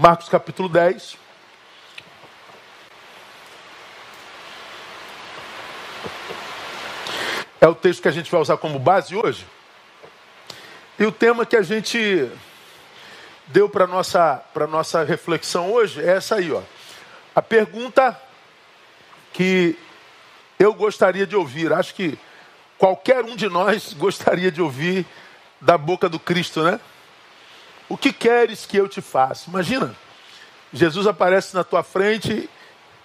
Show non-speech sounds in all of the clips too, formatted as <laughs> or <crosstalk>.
Marcos capítulo 10. É o texto que a gente vai usar como base hoje. E o tema que a gente deu para nossa para nossa reflexão hoje é essa aí, ó. A pergunta que eu gostaria de ouvir, acho que qualquer um de nós gostaria de ouvir da boca do Cristo, né? O que queres que eu te faça? Imagina, Jesus aparece na tua frente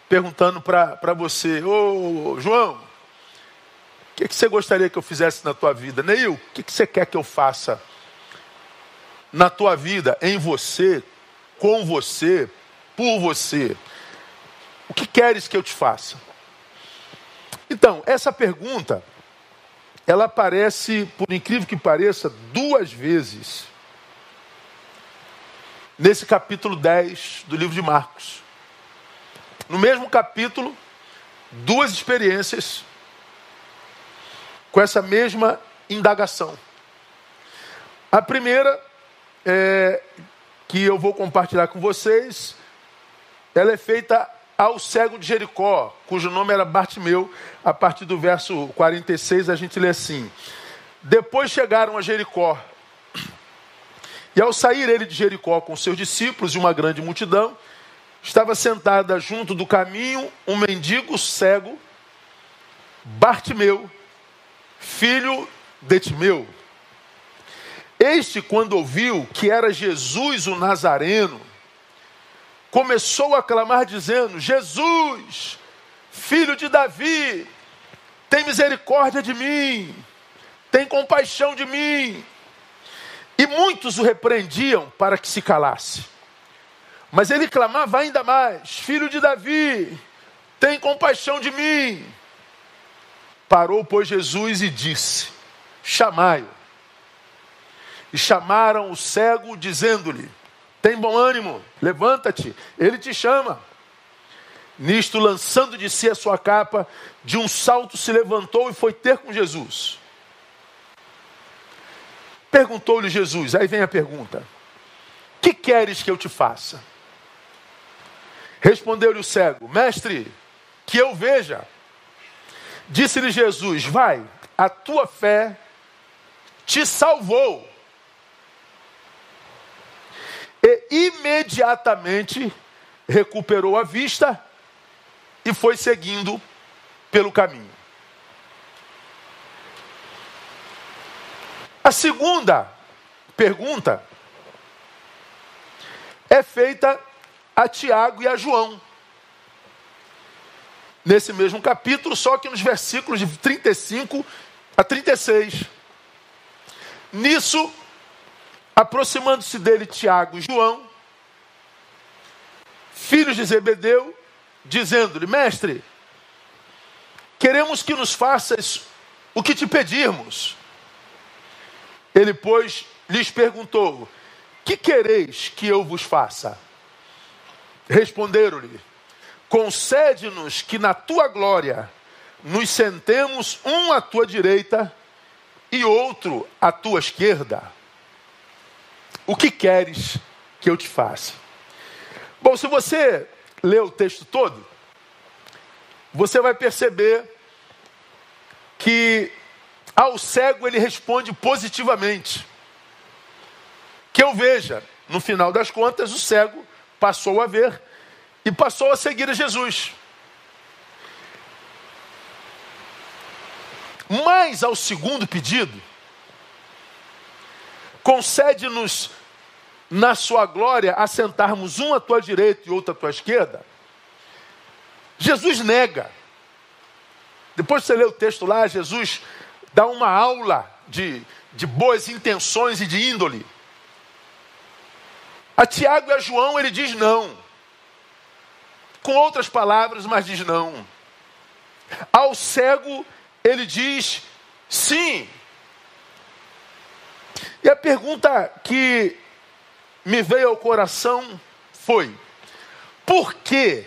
perguntando para você: Ô João, o que, que, você gostaria que eu fizesse na tua vida? Neil, o que, que você quer que eu faça na tua vida, em você, com você, por você? O que queres que eu te faça? Então, essa pergunta, ela aparece, por incrível que pareça, duas vezes nesse capítulo 10 do livro de Marcos. No mesmo capítulo, duas experiências com essa mesma indagação. A primeira, é, que eu vou compartilhar com vocês, ela é feita ao cego de Jericó, cujo nome era Bartimeu. A partir do verso 46 a gente lê assim: Depois chegaram a Jericó. E ao sair ele de Jericó com seus discípulos e uma grande multidão, estava sentada junto do caminho um mendigo cego, Bartimeu, filho de Timeu. Este, quando ouviu que era Jesus o Nazareno, começou a clamar, dizendo: Jesus, filho de Davi, tem misericórdia de mim, tem compaixão de mim. E muitos o repreendiam para que se calasse. Mas ele clamava ainda mais: Filho de Davi, tem compaixão de mim. Parou, pois, Jesus e disse: Chamai-o. E chamaram o cego, dizendo-lhe: Tem bom ânimo, levanta-te, ele te chama. Nisto, lançando de si a sua capa, de um salto se levantou e foi ter com Jesus. Perguntou-lhe Jesus, aí vem a pergunta: Que queres que eu te faça? Respondeu-lhe o cego: Mestre, que eu veja. Disse-lhe Jesus: Vai, a tua fé te salvou. E imediatamente recuperou a vista e foi seguindo pelo caminho. A segunda pergunta é feita a Tiago e a João nesse mesmo capítulo, só que nos versículos de 35 a 36. Nisso, aproximando-se dele Tiago e João, filhos de Zebedeu, dizendo-lhe: Mestre, queremos que nos faças o que te pedirmos. Ele, pois, lhes perguntou: Que quereis que eu vos faça? Responderam-lhe: concede-nos que na tua glória nos sentemos um à tua direita e outro à tua esquerda. O que queres que eu te faça? Bom, se você ler o texto todo, você vai perceber que ao cego ele responde positivamente. Que eu veja, no final das contas, o cego passou a ver e passou a seguir a Jesus. Mas ao segundo pedido, concede-nos na sua glória assentarmos um à tua direita e outro à tua esquerda. Jesus nega. Depois de você ler o texto lá, Jesus dá uma aula de, de boas intenções e de índole. A Tiago e a João ele diz não com outras palavras, mas diz não. Ao cego, ele diz sim. E a pergunta que me veio ao coração foi: por que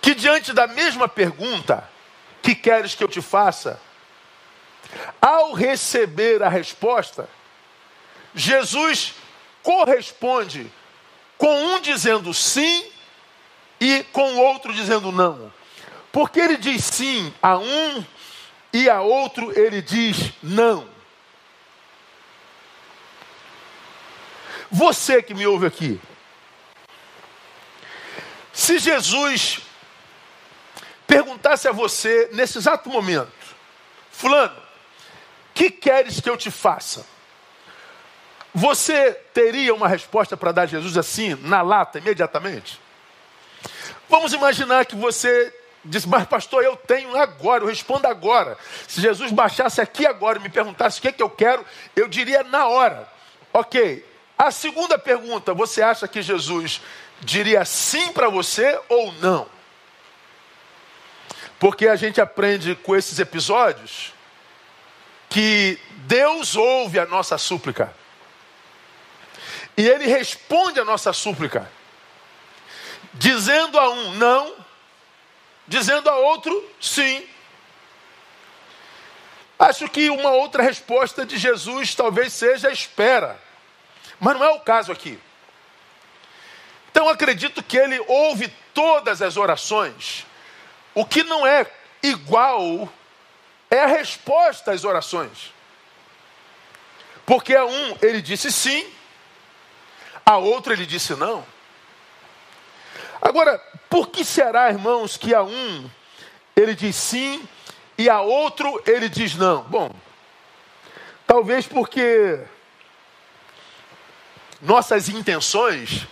que diante da mesma pergunta que queres que eu te faça, ao receber a resposta, Jesus corresponde com um dizendo sim e com o outro dizendo não? Porque ele diz sim a um e a outro ele diz não. Você que me ouve aqui, se Jesus perguntasse a você nesse exato momento, Fulano, que queres que eu te faça? Você teria uma resposta para dar a Jesus assim, na lata, imediatamente? Vamos imaginar que você diz, mas pastor, eu tenho agora, eu respondo agora. Se Jesus baixasse aqui agora e me perguntasse o que, é que eu quero, eu diria na hora. Ok. A segunda pergunta, você acha que Jesus diria sim para você ou não? Porque a gente aprende com esses episódios que Deus ouve a nossa súplica. E Ele responde a nossa súplica, dizendo a um não, dizendo a outro sim. Acho que uma outra resposta de Jesus talvez seja espera, mas não é o caso aqui. Então acredito que ele ouve todas as orações. O que não é igual é a resposta às orações. Porque a um ele disse sim, a outro ele disse não. Agora, por que será, irmãos, que a um ele diz sim e a outro ele diz não? Bom, talvez porque nossas intenções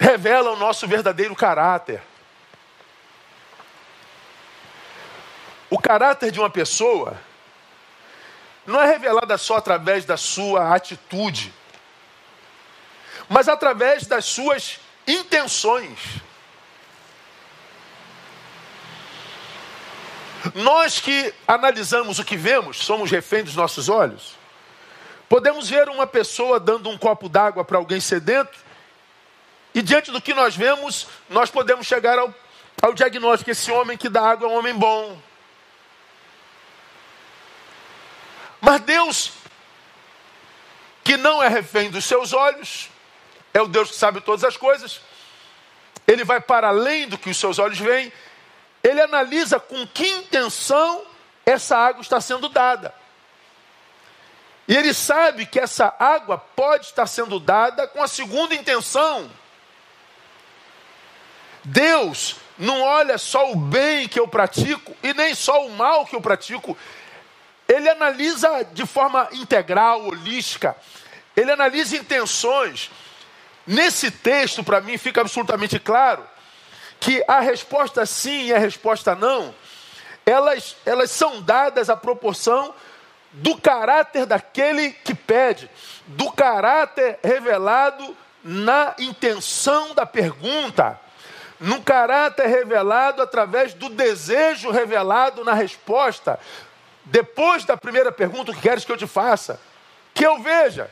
revelam o nosso verdadeiro caráter. O caráter de uma pessoa não é revelado só através da sua atitude, mas através das suas intenções. Nós que analisamos o que vemos, somos reféns dos nossos olhos. Podemos ver uma pessoa dando um copo d'água para alguém sedento, e diante do que nós vemos, nós podemos chegar ao, ao diagnóstico: esse homem que dá água é um homem bom. Mas Deus, que não é refém dos seus olhos, é o Deus que sabe todas as coisas, ele vai para além do que os seus olhos veem, ele analisa com que intenção essa água está sendo dada. E ele sabe que essa água pode estar sendo dada com a segunda intenção. Deus não olha só o bem que eu pratico e nem só o mal que eu pratico, ele analisa de forma integral, holística, ele analisa intenções. Nesse texto, para mim, fica absolutamente claro que a resposta sim e a resposta não, elas, elas são dadas à proporção do caráter daquele que pede, do caráter revelado na intenção da pergunta, no caráter revelado através do desejo revelado na resposta, depois da primeira pergunta, o que queres que eu te faça? Que eu veja,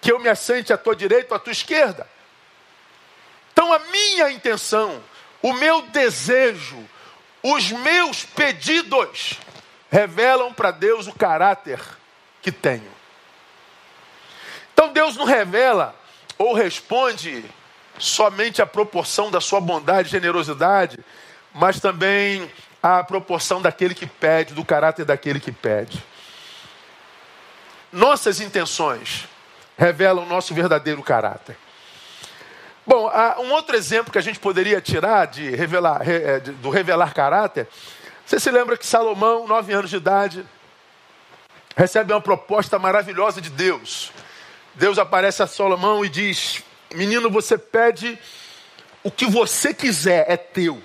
que eu me assente à tua direita ou à tua esquerda. Então a minha intenção, o meu desejo, os meus pedidos revelam para Deus o caráter que tenho. Então Deus não revela ou responde somente a proporção da sua bondade e generosidade, mas também a proporção daquele que pede, do caráter daquele que pede. Nossas intenções revelam o nosso verdadeiro caráter. Bom, um outro exemplo que a gente poderia tirar de revelar, é, do revelar caráter, você se lembra que Salomão, nove anos de idade, recebe uma proposta maravilhosa de Deus. Deus aparece a Salomão e diz: Menino, você pede o que você quiser, é teu.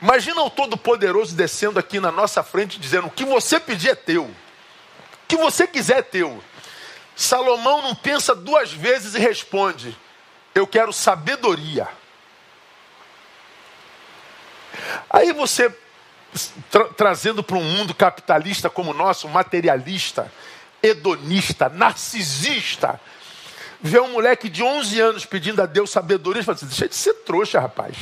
Imagina o Todo-Poderoso descendo aqui na nossa frente dizendo: o que você pedir é teu. O que você quiser é teu. Salomão não pensa duas vezes e responde: Eu quero sabedoria. Aí você, tra trazendo para um mundo capitalista como o nosso, materialista, hedonista, narcisista, vê um moleque de 11 anos pedindo a Deus sabedoria fala assim: Deixa de ser trouxa, rapaz.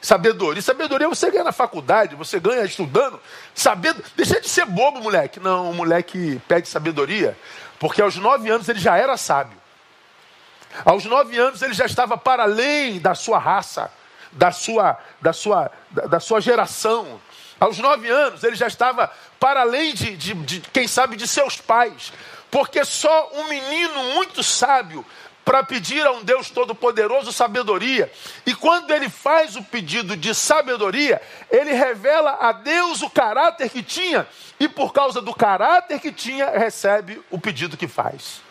Sabedoria. Sabedoria você ganha na faculdade, você ganha estudando. Sabed... Deixa de ser bobo, moleque. Não, o moleque pede sabedoria, porque aos nove anos ele já era sábio. Aos nove anos ele já estava para além da sua raça, da sua, da sua, da, da sua geração. Aos nove anos ele já estava para além de, de, de, quem sabe, de seus pais. Porque só um menino muito sábio para pedir a um Deus Todo-Poderoso sabedoria. E quando ele faz o pedido de sabedoria, ele revela a Deus o caráter que tinha, e por causa do caráter que tinha, recebe o pedido que faz.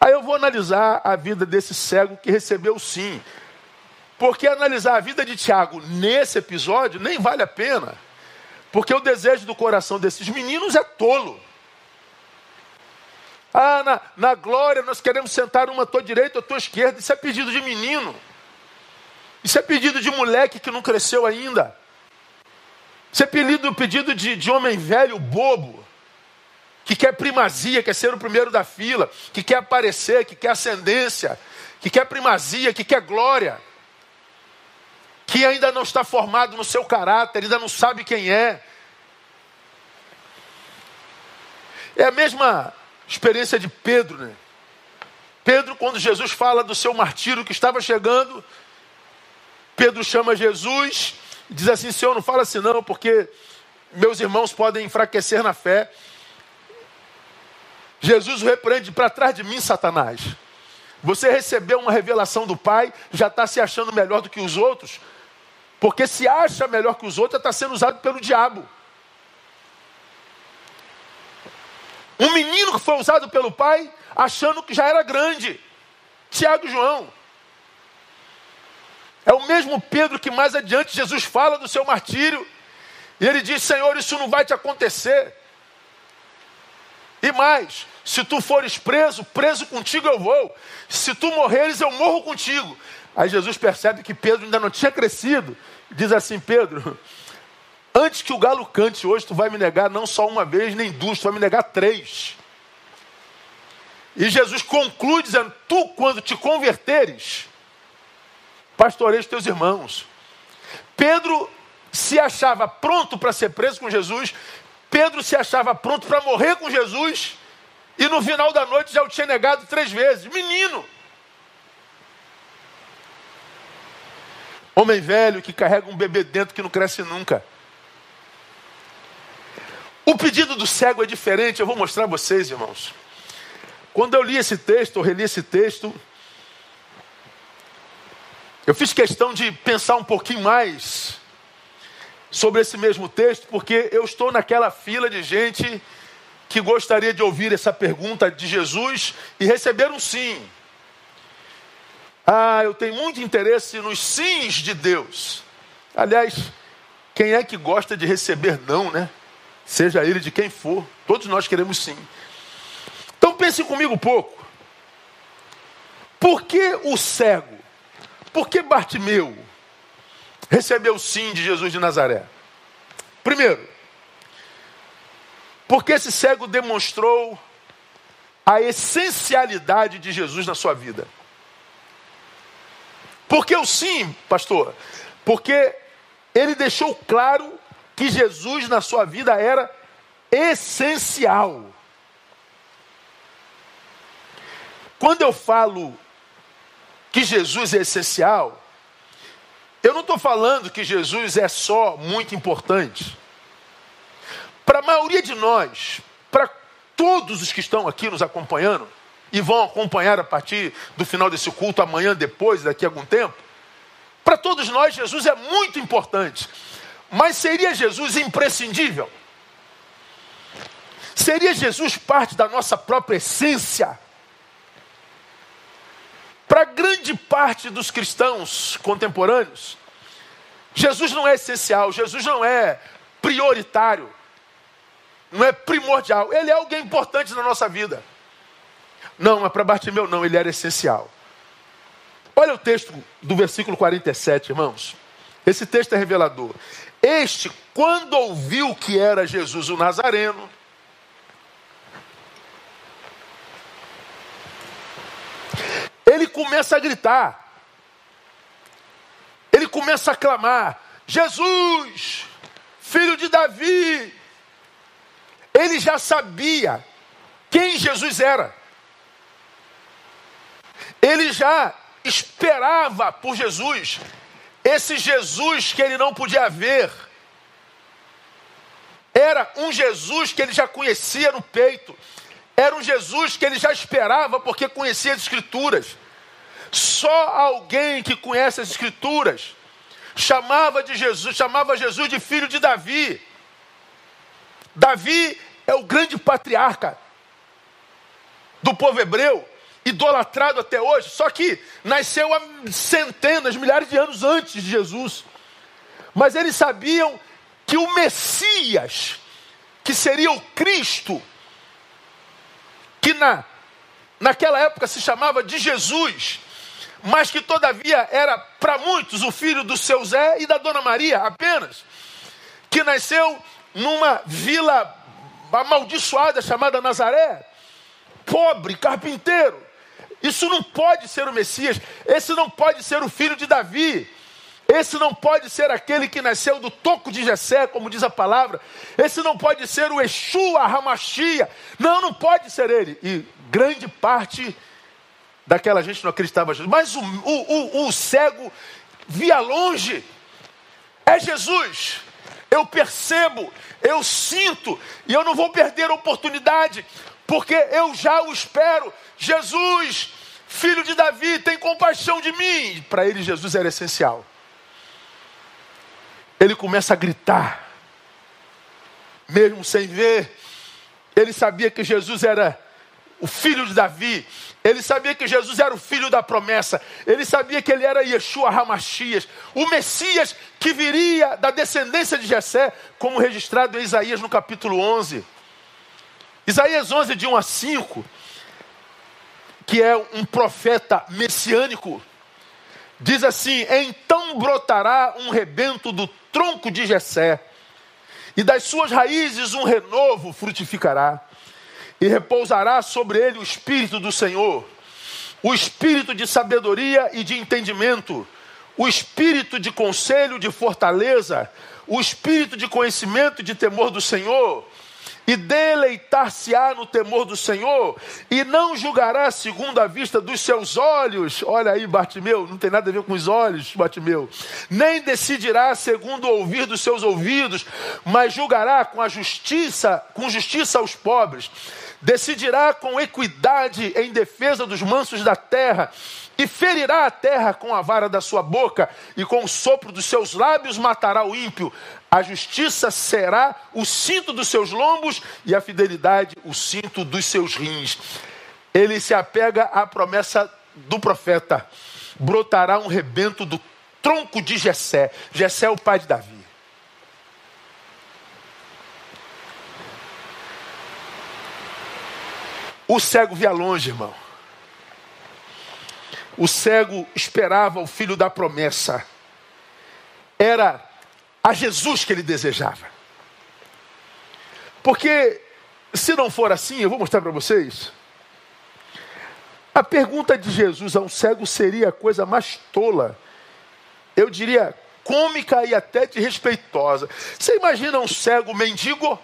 Aí eu vou analisar a vida desse cego que recebeu sim. Porque analisar a vida de Tiago nesse episódio nem vale a pena. Porque o desejo do coração desses meninos é tolo. Ah, na, na glória nós queremos sentar uma à tua direita à tua esquerda. Isso é pedido de menino. Isso é pedido de moleque que não cresceu ainda. Isso é pedido, pedido de, de homem velho, bobo, que quer primazia, quer ser o primeiro da fila, que quer aparecer, que quer ascendência, que quer primazia, que quer glória, que ainda não está formado no seu caráter, ainda não sabe quem é. É a mesma experiência de Pedro, né? Pedro, quando Jesus fala do seu martírio que estava chegando, Pedro chama Jesus e diz assim: Senhor, não fala assim não, porque meus irmãos podem enfraquecer na fé. Jesus o repreende para trás de mim, Satanás. Você recebeu uma revelação do Pai, já está se achando melhor do que os outros, porque se acha melhor que os outros, está sendo usado pelo diabo. Um menino que foi usado pelo pai, achando que já era grande. Tiago e João. É o mesmo Pedro que mais adiante Jesus fala do seu martírio. E ele diz: Senhor, isso não vai te acontecer. E mais, se tu fores preso, preso contigo eu vou. Se tu morreres, eu morro contigo. Aí Jesus percebe que Pedro ainda não tinha crescido. Diz assim: Pedro, Antes que o galo cante hoje, tu vai me negar não só uma vez, nem duas, tu vai me negar três. E Jesus conclui dizendo: Tu, quando te converteres, pastoreis teus irmãos. Pedro se achava pronto para ser preso com Jesus, Pedro se achava pronto para morrer com Jesus, e no final da noite já o tinha negado três vezes. Menino! Homem velho que carrega um bebê dentro que não cresce nunca. O pedido do cego é diferente, eu vou mostrar a vocês, irmãos. Quando eu li esse texto, ou reli esse texto, eu fiz questão de pensar um pouquinho mais sobre esse mesmo texto, porque eu estou naquela fila de gente que gostaria de ouvir essa pergunta de Jesus e receber um sim. Ah, eu tenho muito interesse nos sims de Deus. Aliás, quem é que gosta de receber não, né? seja ele de quem for, todos nós queremos sim. Então pense comigo um pouco. Por que o cego? Por que Bartimeu recebeu sim de Jesus de Nazaré? Primeiro, porque esse cego demonstrou a essencialidade de Jesus na sua vida. Por que o sim, pastor? Porque ele deixou claro que Jesus na sua vida era essencial. Quando eu falo que Jesus é essencial, eu não estou falando que Jesus é só muito importante. Para a maioria de nós, para todos os que estão aqui nos acompanhando, e vão acompanhar a partir do final desse culto, amanhã, depois, daqui a algum tempo, para todos nós, Jesus é muito importante. Mas seria Jesus imprescindível? Seria Jesus parte da nossa própria essência? Para grande parte dos cristãos contemporâneos, Jesus não é essencial, Jesus não é prioritário, não é primordial. Ele é alguém importante na nossa vida. Não, mas para Bartimeu não, ele era essencial. Olha o texto do versículo 47, irmãos. Esse texto é revelador. Este, quando ouviu que era Jesus o Nazareno, ele começa a gritar. começa a clamar: Jesus, filho de Davi. Ele já sabia quem Jesus era. Ele já esperava por Jesus. Esse Jesus que ele não podia ver. Era um Jesus que ele já conhecia no peito. Era um Jesus que ele já esperava porque conhecia as Escrituras. Só alguém que conhece as Escrituras chamava de Jesus, chamava Jesus de filho de Davi. Davi é o grande patriarca do povo hebreu, idolatrado até hoje, só que nasceu há centenas, milhares de anos antes de Jesus. Mas eles sabiam que o Messias, que seria o Cristo, que na, naquela época se chamava de Jesus, mas que todavia era para muitos o filho do seu Zé e da dona Maria apenas, que nasceu numa vila amaldiçoada chamada Nazaré, pobre, carpinteiro. Isso não pode ser o Messias, esse não pode ser o filho de Davi. Esse não pode ser aquele que nasceu do toco de Jessé, como diz a palavra. Esse não pode ser o Exu, a Ramachia. Não, não pode ser ele. E grande parte daquela gente não acreditava Jesus. Mas o, o, o, o cego via longe. É Jesus. Eu percebo, eu sinto, e eu não vou perder a oportunidade, porque eu já o espero. Jesus, filho de Davi, tem compaixão de mim. Para ele, Jesus era essencial. Ele começa a gritar, mesmo sem ver. Ele sabia que Jesus era o filho de Davi. Ele sabia que Jesus era o filho da promessa. Ele sabia que ele era Yeshua Hamachias, o Messias que viria da descendência de Jessé, como registrado em Isaías no capítulo 11. Isaías 11, de 1 a 5, que é um profeta messiânico, diz assim: Então brotará um rebento do tronco de Jessé, e das suas raízes um renovo frutificará e repousará sobre ele o Espírito do Senhor, o Espírito de sabedoria e de entendimento, o Espírito de conselho, de fortaleza, o Espírito de conhecimento e de temor do Senhor, e deleitar-se-á no temor do Senhor, e não julgará segundo a vista dos seus olhos. Olha aí, Bartimeu, não tem nada a ver com os olhos, Bartimeu. Nem decidirá segundo o ouvir dos seus ouvidos, mas julgará com a justiça, com justiça aos pobres decidirá com equidade em defesa dos mansos da terra, e ferirá a terra com a vara da sua boca, e com o sopro dos seus lábios matará o ímpio. A justiça será o cinto dos seus lombos, e a fidelidade o cinto dos seus rins. Ele se apega à promessa do profeta: brotará um rebento do tronco de Jessé. Jessé é o pai de Davi. O cego via longe, irmão. O cego esperava o filho da promessa. Era a Jesus que ele desejava. Porque, se não for assim, eu vou mostrar para vocês. A pergunta de Jesus a um cego seria a coisa mais tola. Eu diria cômica e até desrespeitosa. Você imagina um cego mendigo?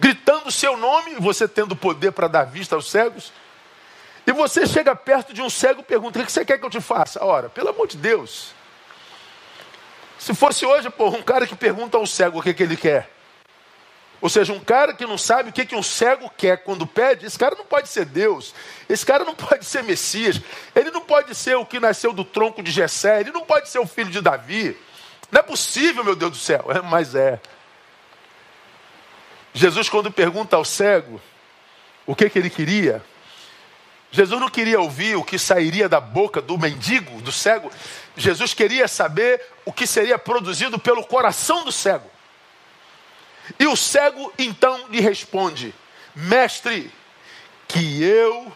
gritando seu nome, você tendo poder para dar vista aos cegos. E você chega perto de um cego e pergunta: O que você quer que eu te faça? Ora, pelo amor de Deus. Se fosse hoje, pô, um cara que pergunta ao cego o que, que ele quer. Ou seja, um cara que não sabe o que, que um cego quer quando pede, esse cara não pode ser Deus, esse cara não pode ser Messias, ele não pode ser o que nasceu do tronco de Jessé, ele não pode ser o filho de Davi. Não é possível, meu Deus do céu. É, mas é. Jesus, quando pergunta ao cego o que, que ele queria, Jesus não queria ouvir o que sairia da boca do mendigo, do cego. Jesus queria saber o que seria produzido pelo coração do cego. E o cego então lhe responde: Mestre, que eu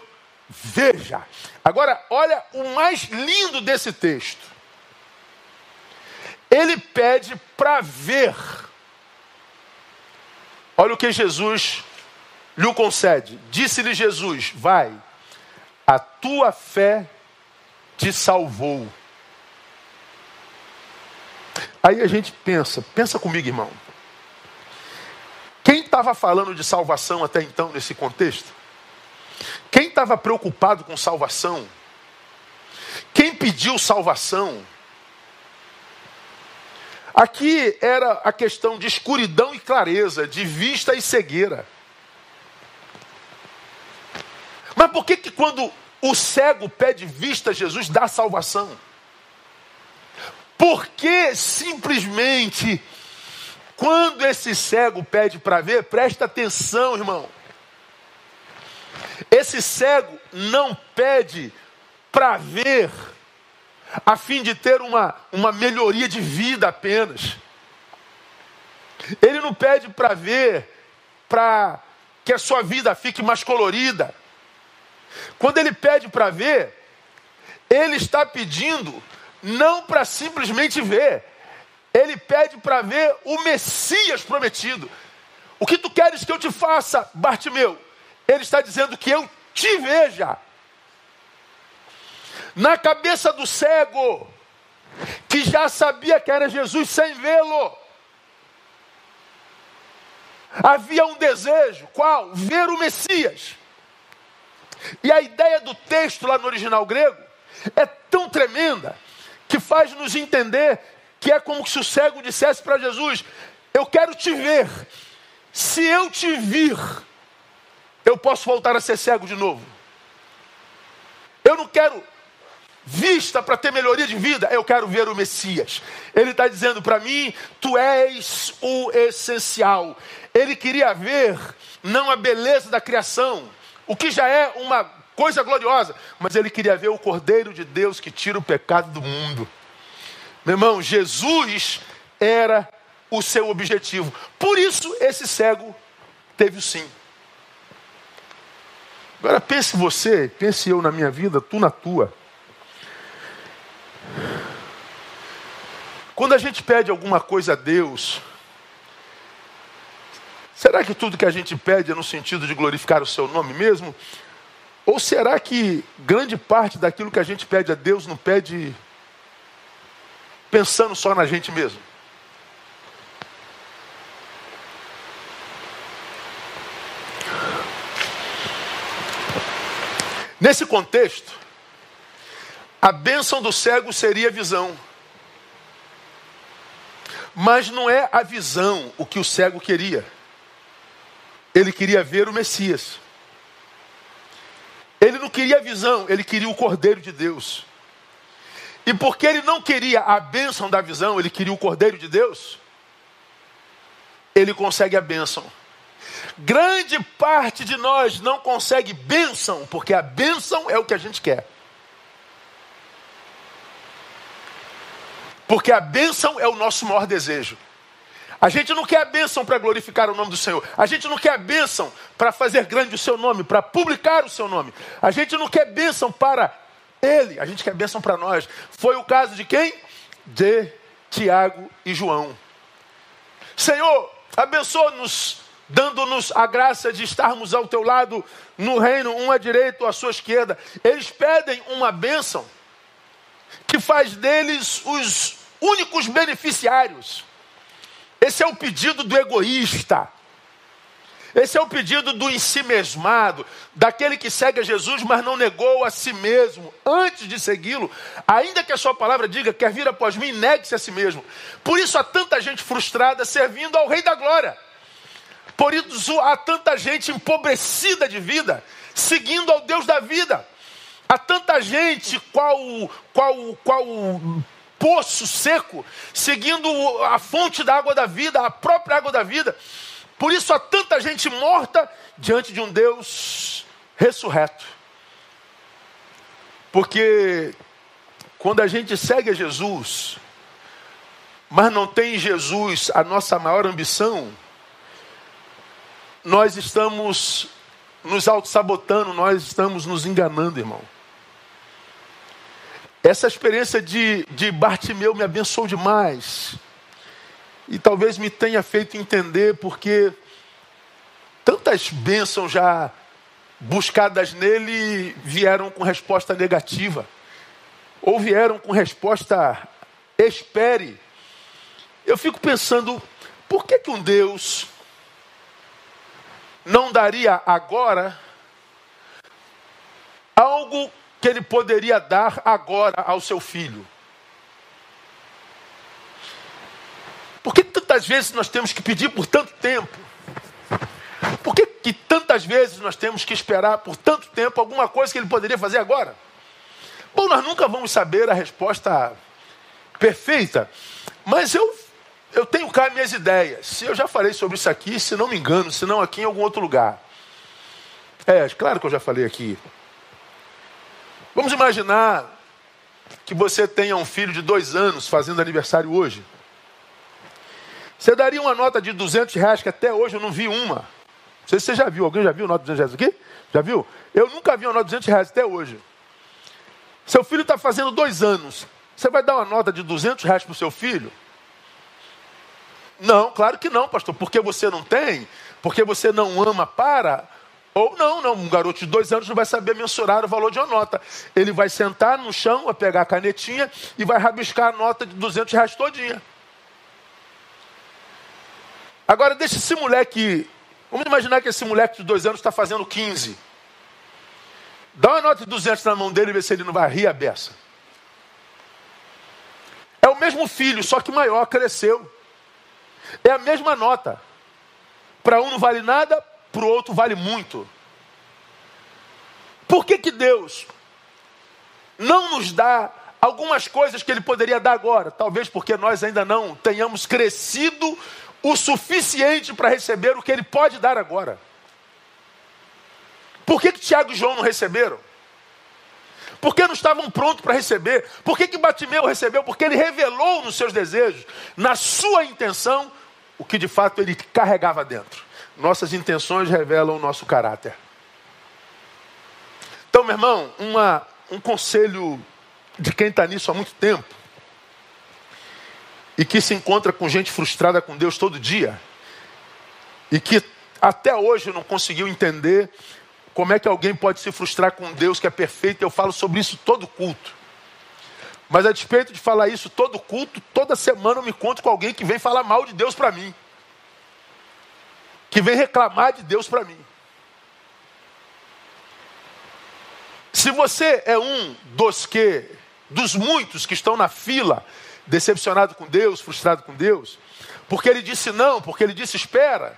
veja. Agora, olha o mais lindo desse texto. Ele pede para ver. Olha o que Jesus lhe concede. Disse-lhe Jesus: Vai, a tua fé te salvou. Aí a gente pensa, pensa comigo, irmão. Quem estava falando de salvação até então nesse contexto? Quem estava preocupado com salvação? Quem pediu salvação? Aqui era a questão de escuridão e clareza, de vista e cegueira. Mas por que que quando o cego pede vista, Jesus dá salvação? Porque simplesmente, quando esse cego pede para ver, presta atenção, irmão. Esse cego não pede para ver, a fim de ter uma, uma melhoria de vida apenas. Ele não pede para ver, para que a sua vida fique mais colorida. Quando ele pede para ver, ele está pedindo não para simplesmente ver. Ele pede para ver o Messias prometido. O que tu queres que eu te faça, Bartimeu? Ele está dizendo que eu te veja. Na cabeça do cego, que já sabia que era Jesus sem vê-lo, havia um desejo, qual? Ver o Messias. E a ideia do texto lá no original grego é tão tremenda que faz nos entender que é como se o cego dissesse para Jesus: Eu quero te ver. Se eu te vir, eu posso voltar a ser cego de novo. Eu não quero vista para ter melhoria de vida, eu quero ver o Messias. Ele está dizendo para mim: Tu és o essencial. Ele queria ver não a beleza da criação, o que já é uma coisa gloriosa, mas ele queria ver o Cordeiro de Deus que tira o pecado do mundo. Meu irmão, Jesus era o seu objetivo. Por isso esse cego teve o sim. Agora pense você, pense eu na minha vida, tu na tua. Quando a gente pede alguma coisa a Deus, será que tudo que a gente pede é no sentido de glorificar o seu nome mesmo? Ou será que grande parte daquilo que a gente pede a Deus não pede pensando só na gente mesmo? Nesse contexto, a bênção do cego seria a visão. Mas não é a visão o que o cego queria. Ele queria ver o Messias. Ele não queria a visão, ele queria o Cordeiro de Deus. E porque ele não queria a bênção da visão, ele queria o Cordeiro de Deus, ele consegue a bênção. Grande parte de nós não consegue bênção, porque a bênção é o que a gente quer. Porque a bênção é o nosso maior desejo. A gente não quer a bênção para glorificar o nome do Senhor. A gente não quer a bênção para fazer grande o seu nome, para publicar o seu nome. A gente não quer bênção para ele, a gente quer bênção para nós. Foi o caso de quem? De Tiago e João. Senhor, abençoa-nos, dando-nos a graça de estarmos ao teu lado no reino, um à direita à sua esquerda. Eles pedem uma bênção que faz deles os únicos beneficiários. Esse é o pedido do egoísta. Esse é o pedido do ensimesmado, daquele que segue a Jesus, mas não negou a si mesmo antes de segui-lo, ainda que a sua palavra diga: quer vir após mim, negue-se a si mesmo. Por isso há tanta gente frustrada servindo ao Rei da Glória. Por isso há tanta gente empobrecida de vida, seguindo ao Deus da vida. Há tanta gente qual, qual, qual poço seco, seguindo a fonte da água da vida, a própria água da vida. Por isso há tanta gente morta diante de um Deus ressurreto. Porque quando a gente segue a Jesus, mas não tem em Jesus a nossa maior ambição, nós estamos nos auto-sabotando, nós estamos nos enganando, irmão. Essa experiência de, de Bartimeu me abençoou demais. E talvez me tenha feito entender porque tantas bênçãos já buscadas nele vieram com resposta negativa. Ou vieram com resposta espere. eu fico pensando, por que, que um Deus não daria agora algo que ele poderia dar agora ao seu filho? Por que tantas vezes nós temos que pedir por tanto tempo? Por que, que tantas vezes nós temos que esperar por tanto tempo alguma coisa que ele poderia fazer agora? Bom, nós nunca vamos saber a resposta perfeita, mas eu, eu tenho cá minhas ideias. Eu já falei sobre isso aqui, se não me engano, se não aqui em algum outro lugar. É, claro que eu já falei aqui. Vamos imaginar que você tenha um filho de dois anos fazendo aniversário hoje. Você daria uma nota de 200 reais, que até hoje eu não vi uma. Não sei se você já viu. Alguém já viu nota de 200 reais aqui? Já viu? Eu nunca vi uma nota de 200 reais até hoje. Seu filho está fazendo dois anos. Você vai dar uma nota de 200 reais para o seu filho? Não, claro que não, pastor. Porque você não tem? Porque você não ama para? Ou não, não. Um garoto de dois anos não vai saber mensurar o valor de uma nota. Ele vai sentar no chão, vai pegar a canetinha e vai rabiscar a nota de 200 reais todinha. Agora deixa esse moleque. Vamos imaginar que esse moleque de dois anos está fazendo 15. Dá uma nota de 200 na mão dele e vê se ele não vai rir a beça. É o mesmo filho, só que maior, cresceu. É a mesma nota. Para um não vale nada, para o outro vale muito. Por que, que Deus não nos dá algumas coisas que Ele poderia dar agora? Talvez porque nós ainda não tenhamos crescido o suficiente para receber o que ele pode dar agora. Por que, que Tiago e João não receberam? Por que não estavam prontos para receber? Por que, que Batimeu recebeu? Porque ele revelou nos seus desejos, na sua intenção, o que de fato ele carregava dentro. Nossas intenções revelam o nosso caráter. Então, meu irmão, uma, um conselho de quem está nisso há muito tempo e que se encontra com gente frustrada com Deus todo dia e que até hoje não conseguiu entender como é que alguém pode se frustrar com Deus que é perfeito. Eu falo sobre isso todo culto. Mas a despeito de falar isso todo culto, toda semana eu me encontro com alguém que vem falar mal de Deus para mim. Que vem reclamar de Deus para mim. Se você é um dos que, dos muitos que estão na fila decepcionado com Deus, frustrado com Deus, porque ele disse não, porque ele disse espera.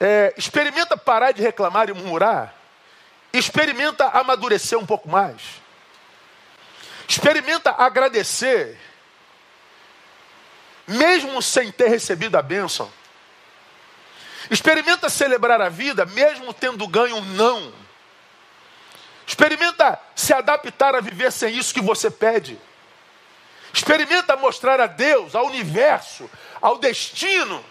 É, experimenta parar de reclamar e murmurar. Experimenta amadurecer um pouco mais. Experimenta agradecer, mesmo sem ter recebido a bênção. Experimenta celebrar a vida, mesmo tendo ganho um não. Experimenta se adaptar a viver sem isso que você pede. Experimenta mostrar a Deus, ao universo, ao destino,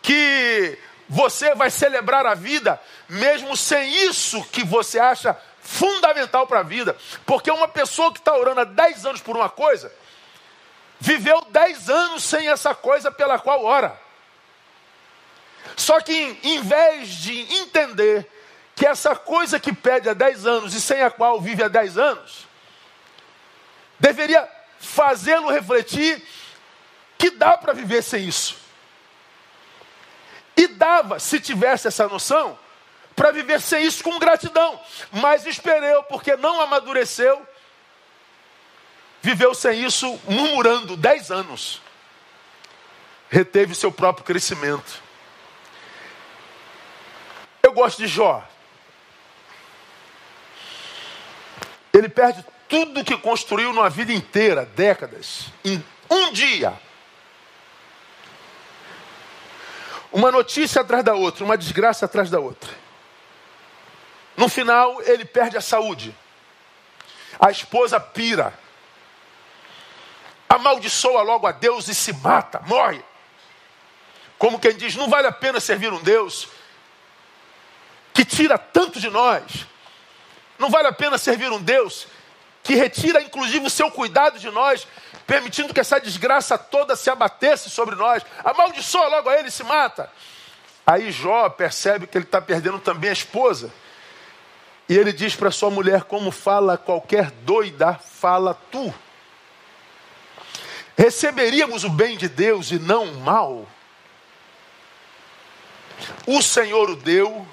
que você vai celebrar a vida, mesmo sem isso que você acha fundamental para a vida. Porque uma pessoa que está orando há 10 anos por uma coisa, viveu 10 anos sem essa coisa pela qual ora. Só que em, vez de entender que essa coisa que pede há 10 anos e sem a qual vive há 10 anos, deveria fazê-lo refletir que dá para viver sem isso. E dava, se tivesse essa noção, para viver sem isso com gratidão. Mas esperou, porque não amadureceu, viveu sem isso murmurando dez anos. Reteve seu próprio crescimento. Eu gosto de Jó. Ele perde tudo que construiu numa vida inteira, décadas, em um dia. Uma notícia atrás da outra, uma desgraça atrás da outra. No final, ele perde a saúde. A esposa pira. Amaldiçoa logo a Deus e se mata, morre. Como quem diz, não vale a pena servir um Deus que tira tanto de nós. Não vale a pena servir um Deus que retira inclusive o seu cuidado de nós, permitindo que essa desgraça toda se abatesse sobre nós. Amaldiçoa logo a ele e se mata. Aí Jó percebe que ele está perdendo também a esposa. E ele diz para sua mulher: Como fala qualquer doida, fala tu. receberíamos o bem de Deus e não o mal? O Senhor o deu,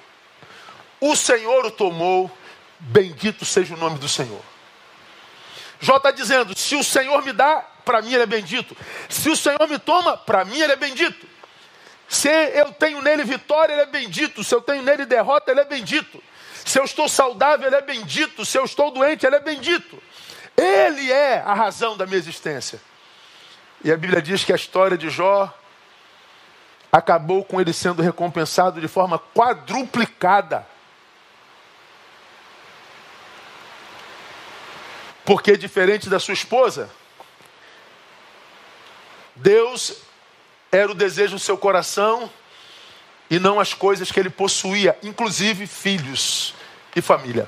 o Senhor o tomou, bendito seja o nome do Senhor. Jó está dizendo: se o Senhor me dá, para mim ele é bendito. Se o Senhor me toma, para mim ele é bendito. Se eu tenho nele vitória, ele é bendito. Se eu tenho nele derrota, ele é bendito. Se eu estou saudável, ele é bendito. Se eu estou doente, ele é bendito. Ele é a razão da minha existência. E a Bíblia diz que a história de Jó acabou com ele sendo recompensado de forma quadruplicada. Porque, diferente da sua esposa, Deus era o desejo do seu coração e não as coisas que ele possuía, inclusive filhos e família.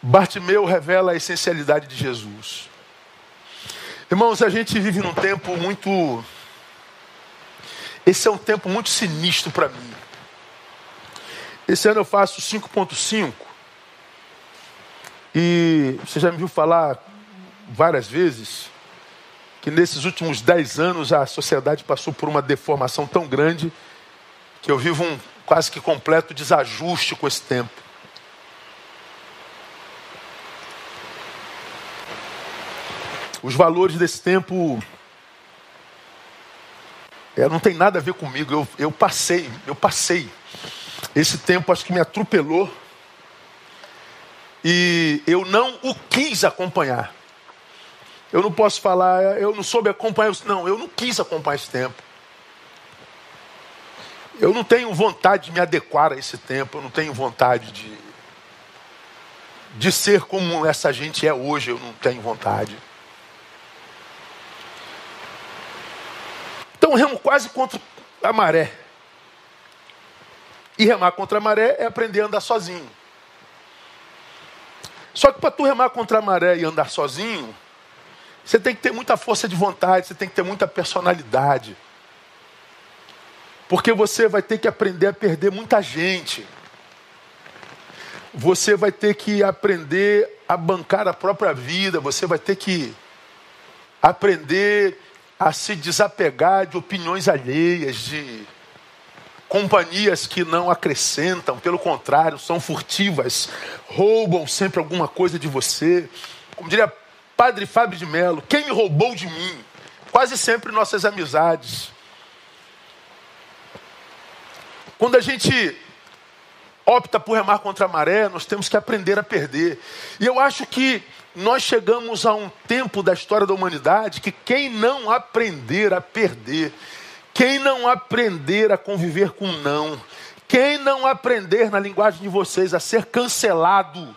Bartimeu revela a essencialidade de Jesus. Irmãos, a gente vive num tempo muito. Esse é um tempo muito sinistro para mim. Esse ano eu faço 5.5. E você já me viu falar várias vezes que nesses últimos 10 anos a sociedade passou por uma deformação tão grande que eu vivo um quase que completo desajuste com esse tempo. Os valores desse tempo é, não tem nada a ver comigo. Eu, eu passei, eu passei. Esse tempo acho que me atropelou. E eu não o quis acompanhar. Eu não posso falar, eu não soube acompanhar. Não, eu não quis acompanhar esse tempo. Eu não tenho vontade de me adequar a esse tempo. Eu não tenho vontade de, de ser como essa gente é hoje. Eu não tenho vontade. Então remo quase contra a maré. E remar contra a maré é aprender a andar sozinho. Só que para tu remar contra a maré e andar sozinho, você tem que ter muita força de vontade, você tem que ter muita personalidade. Porque você vai ter que aprender a perder muita gente. Você vai ter que aprender a bancar a própria vida, você vai ter que aprender a se desapegar de opiniões alheias, de companhias que não acrescentam, pelo contrário, são furtivas, roubam sempre alguma coisa de você. Como diria Padre Fábio de Mello, quem me roubou de mim? Quase sempre nossas amizades. Quando a gente opta por remar contra a maré, nós temos que aprender a perder. E eu acho que nós chegamos a um tempo da história da humanidade que quem não aprender a perder, quem não aprender a conviver com não, quem não aprender na linguagem de vocês a ser cancelado,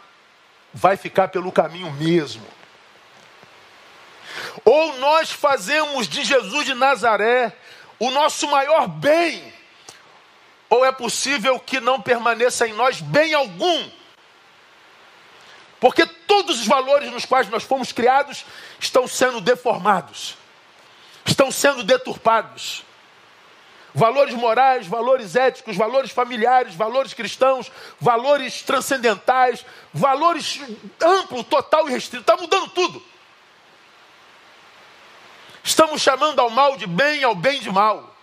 vai ficar pelo caminho mesmo. Ou nós fazemos de Jesus de Nazaré o nosso maior bem, ou é possível que não permaneça em nós bem algum porque todos os valores nos quais nós fomos criados estão sendo deformados, estão sendo deturpados. Valores morais, valores éticos, valores familiares, valores cristãos, valores transcendentais, valores amplo, total e restrito. Está mudando tudo. Estamos chamando ao mal de bem, ao bem de mal.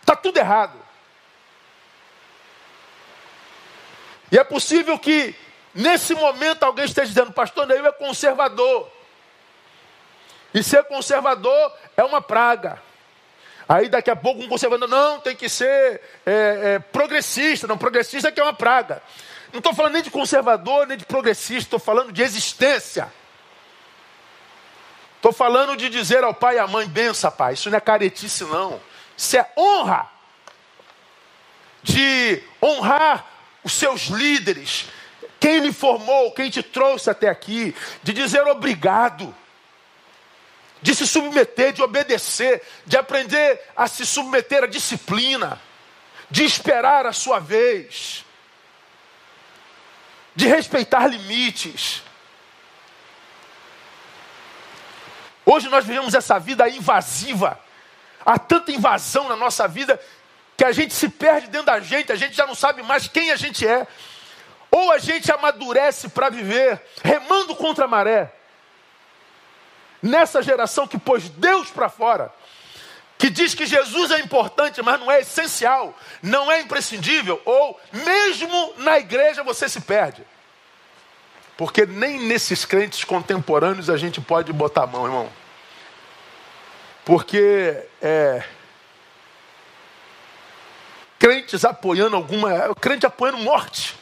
Está tudo errado. E é possível que Nesse momento alguém esteja dizendo, pastor Neil é conservador. E ser conservador é uma praga. Aí daqui a pouco um conservador, não, tem que ser é, é, progressista. Não, progressista é que é uma praga. Não estou falando nem de conservador, nem de progressista, estou falando de existência. Estou falando de dizer ao pai e à mãe, bença, pai. Isso não é caretice, não. Isso é honra. De honrar os seus líderes, quem lhe formou, quem te trouxe até aqui, de dizer obrigado, de se submeter, de obedecer, de aprender a se submeter à disciplina, de esperar a sua vez, de respeitar limites. Hoje nós vivemos essa vida invasiva. Há tanta invasão na nossa vida que a gente se perde dentro da gente, a gente já não sabe mais quem a gente é. Ou a gente amadurece para viver remando contra a maré. Nessa geração que pôs Deus para fora, que diz que Jesus é importante, mas não é essencial, não é imprescindível, ou mesmo na igreja você se perde. Porque nem nesses crentes contemporâneos a gente pode botar a mão, irmão. Porque é, crentes apoiando alguma. Crente apoiando morte.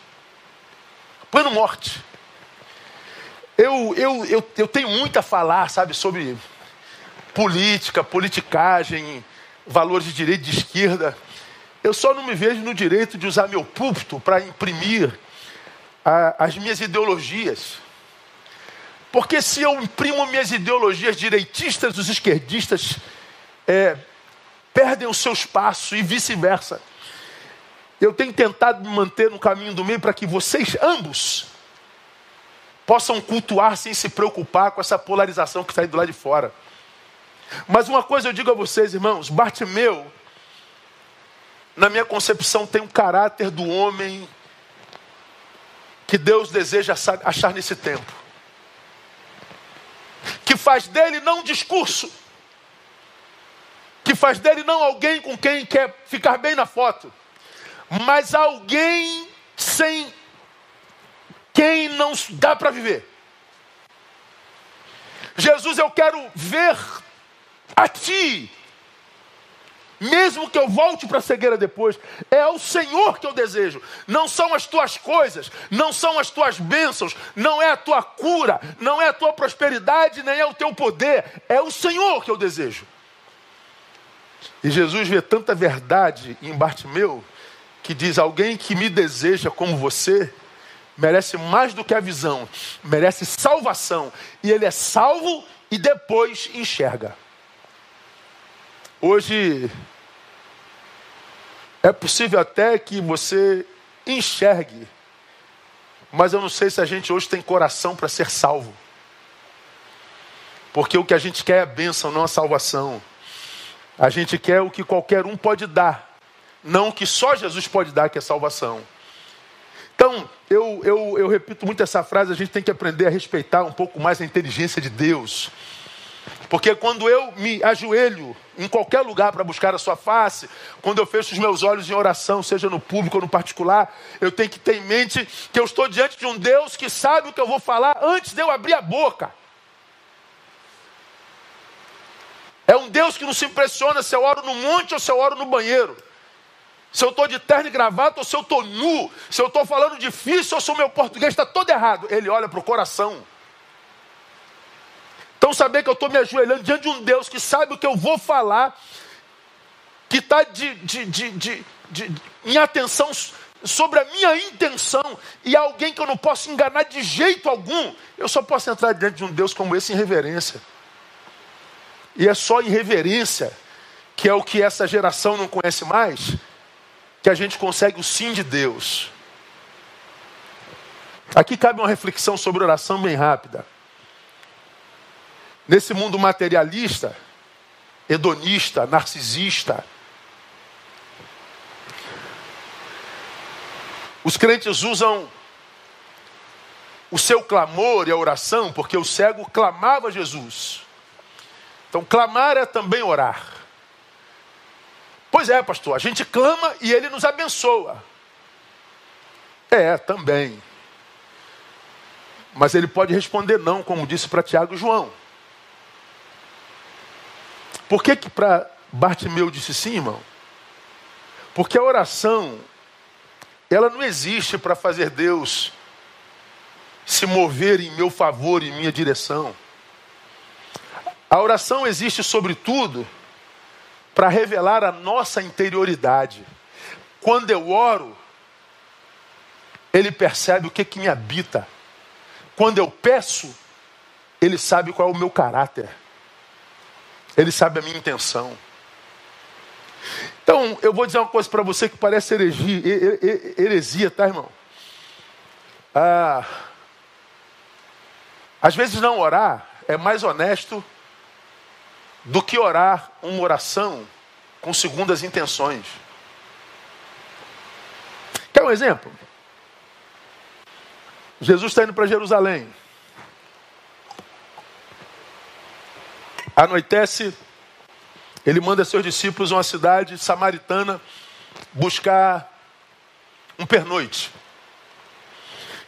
Apoiando morte. Eu, eu, eu, eu tenho muito a falar, sabe, sobre política, politicagem, valores de direita de esquerda. Eu só não me vejo no direito de usar meu púlpito para imprimir a, as minhas ideologias. Porque se eu imprimo minhas ideologias direitistas, os esquerdistas é, perdem o seu espaço e vice-versa. Eu tenho tentado me manter no caminho do meio para que vocês ambos possam cultuar sem se preocupar com essa polarização que está aí do lado de fora. Mas uma coisa eu digo a vocês, irmãos: Bartimeu, na minha concepção, tem um caráter do homem que Deus deseja achar nesse tempo. Que faz dele não um discurso, que faz dele não alguém com quem quer ficar bem na foto, mas alguém sem quem não dá para viver. Jesus, eu quero ver a ti, mesmo que eu volte para a cegueira depois, é ao Senhor que eu desejo. Não são as tuas coisas, não são as tuas bênçãos, não é a tua cura, não é a tua prosperidade, nem é o teu poder, é o Senhor que eu desejo. E Jesus vê tanta verdade em Bartimeu que diz: Alguém que me deseja como você merece mais do que a visão, merece salvação. E ele é salvo e depois enxerga. Hoje é possível até que você enxergue, mas eu não sei se a gente hoje tem coração para ser salvo. Porque o que a gente quer é a bênção, não a salvação. A gente quer o que qualquer um pode dar não o que só Jesus pode dar, que é salvação. Então, eu, eu, eu repito muito essa frase, a gente tem que aprender a respeitar um pouco mais a inteligência de Deus. Porque quando eu me ajoelho em qualquer lugar para buscar a sua face, quando eu fecho os meus olhos em oração, seja no público ou no particular, eu tenho que ter em mente que eu estou diante de um Deus que sabe o que eu vou falar antes de eu abrir a boca. É um Deus que não se impressiona se eu oro no monte ou se eu oro no banheiro se eu estou de terno e gravata ou se eu estou nu, se eu estou falando difícil ou se o meu português está todo errado. Ele olha para o coração. Então, saber que eu estou me ajoelhando diante de um Deus que sabe o que eu vou falar, que está de, de, de, de, de, em atenção sobre a minha intenção, e alguém que eu não posso enganar de jeito algum, eu só posso entrar diante de um Deus como esse em reverência. E é só em reverência, que é o que essa geração não conhece mais, que a gente consegue o sim de Deus. Aqui cabe uma reflexão sobre oração bem rápida. Nesse mundo materialista, hedonista, narcisista, os crentes usam o seu clamor e a oração, porque o cego clamava Jesus. Então, clamar é também orar. Pois é, pastor, a gente clama e ele nos abençoa. É, também. Mas ele pode responder não, como disse para Tiago e João. Por que, que para Bartimeu disse sim, irmão? Porque a oração, ela não existe para fazer Deus se mover em meu favor, em minha direção. A oração existe, sobretudo, para revelar a nossa interioridade. Quando eu oro, ele percebe o que, que me habita. Quando eu peço, ele sabe qual é o meu caráter. Ele sabe a minha intenção. Então, eu vou dizer uma coisa para você que parece heresia, heresia tá, irmão? Ah, às vezes não orar é mais honesto do que orar uma oração com segundas intenções. Quer um exemplo? Jesus está indo para Jerusalém. Anoitece, ele manda seus discípulos a uma cidade samaritana buscar um pernoite.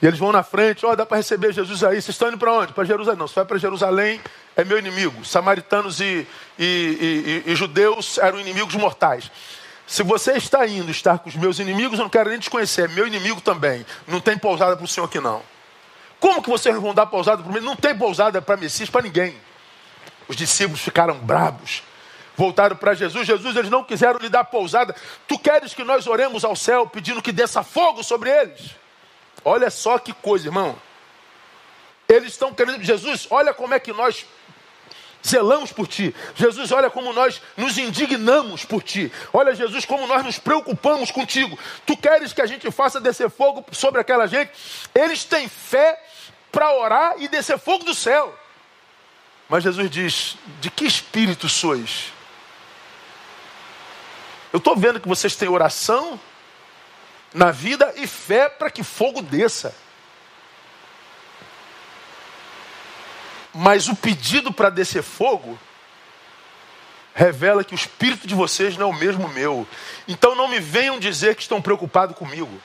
E eles vão na frente, ó, oh, dá para receber Jesus aí. Vocês estão indo para onde? Para Jerusalém. Não, você vai para Jerusalém, é meu inimigo. Samaritanos e, e, e, e, judeus eram inimigos mortais. Se você está indo estar com os meus inimigos, eu não quero nem te conhecer, é meu inimigo também. Não tem pousada para o senhor aqui não. Como que vocês vão dar pousada para mim? Não tem pousada para Messias, para ninguém. Os discípulos ficaram bravos. Voltaram para Jesus. Jesus, eles não quiseram lhe dar pousada. Tu queres que nós oremos ao céu pedindo que desça fogo sobre eles? Olha só que coisa, irmão. Eles estão querendo, Jesus, olha como é que nós zelamos por ti. Jesus, olha como nós nos indignamos por ti. Olha, Jesus, como nós nos preocupamos contigo. Tu queres que a gente faça descer fogo sobre aquela gente? Eles têm fé para orar e descer fogo do céu. Mas Jesus diz: De que espírito sois? Eu estou vendo que vocês têm oração, na vida e fé para que fogo desça. Mas o pedido para descer fogo revela que o espírito de vocês não é o mesmo meu. Então não me venham dizer que estão preocupados comigo.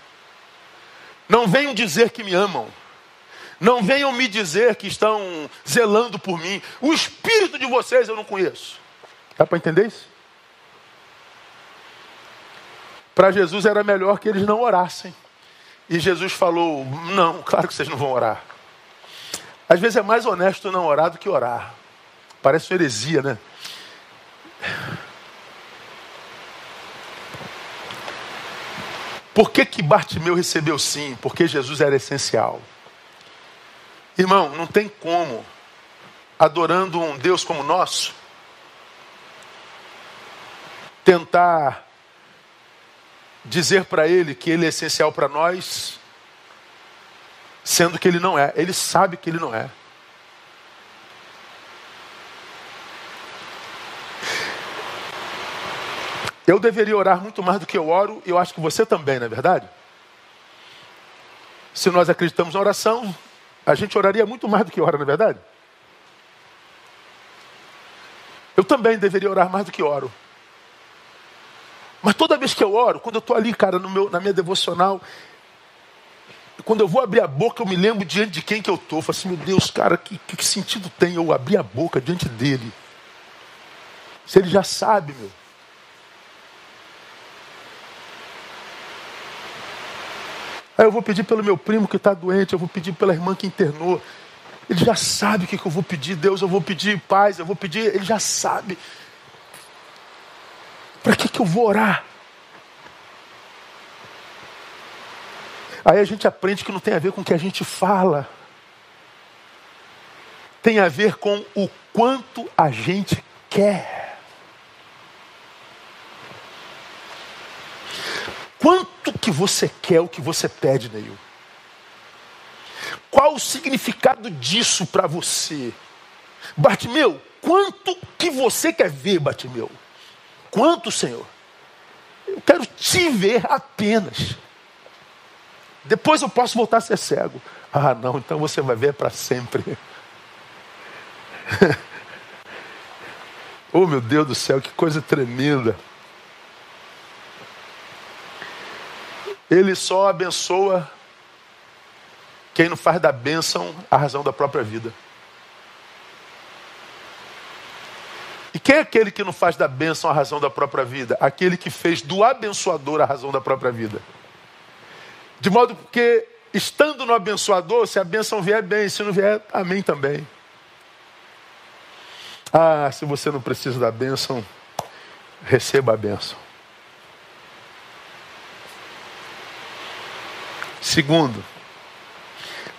Não venham dizer que me amam. Não venham me dizer que estão zelando por mim. O espírito de vocês eu não conheço. Dá para entender isso? Para Jesus era melhor que eles não orassem. E Jesus falou: Não, claro que vocês não vão orar. Às vezes é mais honesto não orar do que orar. Parece heresia, né? Por que, que Bartimeu recebeu sim? Porque Jesus era essencial. Irmão, não tem como, adorando um Deus como o nosso, tentar dizer para ele que ele é essencial para nós, sendo que ele não é. Ele sabe que ele não é. Eu deveria orar muito mais do que eu oro, e eu acho que você também, não é verdade? Se nós acreditamos na oração, a gente oraria muito mais do que ora, não é verdade? Eu também deveria orar mais do que oro. Mas toda vez que eu oro, quando eu estou ali, cara, meu, na minha devocional, quando eu vou abrir a boca, eu me lembro diante de quem que eu estou. Eu falo assim, meu Deus, cara, que, que sentido tem eu abrir a boca diante dele? Se ele já sabe, meu. Aí eu vou pedir pelo meu primo que está doente, eu vou pedir pela irmã que internou. Ele já sabe o que, que eu vou pedir, Deus, eu vou pedir paz, eu vou pedir, ele já sabe. Para que, que eu vou orar? Aí a gente aprende que não tem a ver com o que a gente fala. Tem a ver com o quanto a gente quer. Quanto que você quer o que você pede, Neil? Qual o significado disso para você? Bartimeu, quanto que você quer ver, Bartimeu? Quanto, Senhor? Eu quero te ver apenas. Depois eu posso voltar a ser cego. Ah, não, então você vai ver para sempre. <laughs> oh, meu Deus do céu, que coisa tremenda. Ele só abençoa quem não faz da bênção a razão da própria vida. E quem é aquele que não faz da bênção a razão da própria vida? Aquele que fez do abençoador a razão da própria vida. De modo que, estando no abençoador, se a bênção vier bem, se não vier, amém também. Ah, se você não precisa da bênção, receba a bênção. Segundo,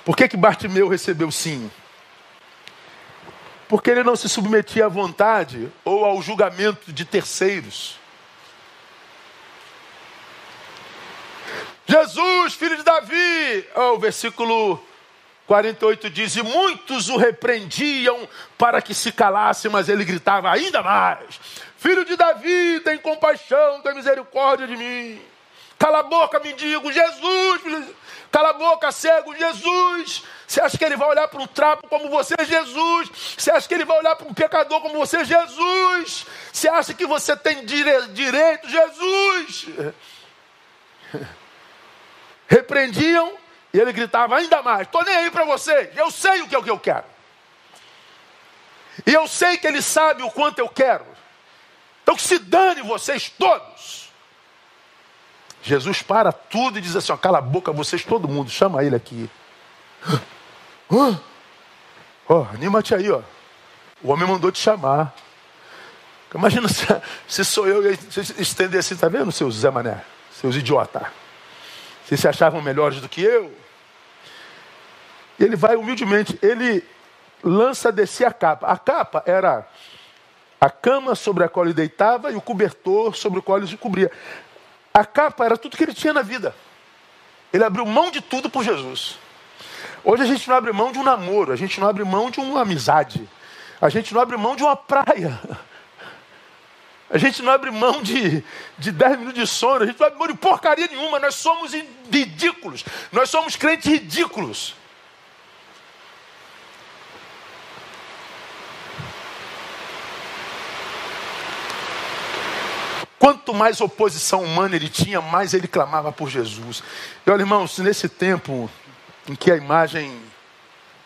por que que Bartimeu recebeu sim? Porque ele não se submetia à vontade ou ao julgamento de terceiros. Jesus, filho de Davi, oh, o versículo 48 diz: E muitos o repreendiam para que se calasse, mas ele gritava ainda mais: Filho de Davi, tem compaixão, tem misericórdia de mim. Cala a boca, mendigo, Jesus. Cala a boca, cego, Jesus. Você acha que ele vai olhar para um trapo como você, Jesus? Você acha que ele vai olhar para um pecador como você, Jesus? Você acha que você tem dire direito, Jesus? <laughs> Repreendiam e ele gritava ainda mais: Estou nem aí para você, eu sei o que é o que eu quero. E eu sei que ele sabe o quanto eu quero. Então que se dane vocês todos. Jesus para tudo e diz assim: ó, cala a boca, vocês, todo mundo, chama ele aqui. Ó, oh, anima-te aí, ó. O homem mandou te chamar. Imagina <laughs> se, se sou eu e estender assim, tá vendo, seus Zé Mané? Seus idiota. Vocês se achavam melhores do que eu? Ele vai humildemente, ele lança descer a capa. A capa era a cama sobre a qual ele deitava e o cobertor sobre o qual ele se cobria. A capa era tudo que ele tinha na vida. Ele abriu mão de tudo por Jesus. Hoje a gente não abre mão de um namoro, a gente não abre mão de uma amizade, a gente não abre mão de uma praia. A gente não abre mão de, de 10 minutos de sono, a gente não abre mão de porcaria nenhuma, nós somos ridículos, nós somos crentes ridículos. Quanto mais oposição humana ele tinha, mais ele clamava por Jesus. E olha, irmãos, nesse tempo em que a imagem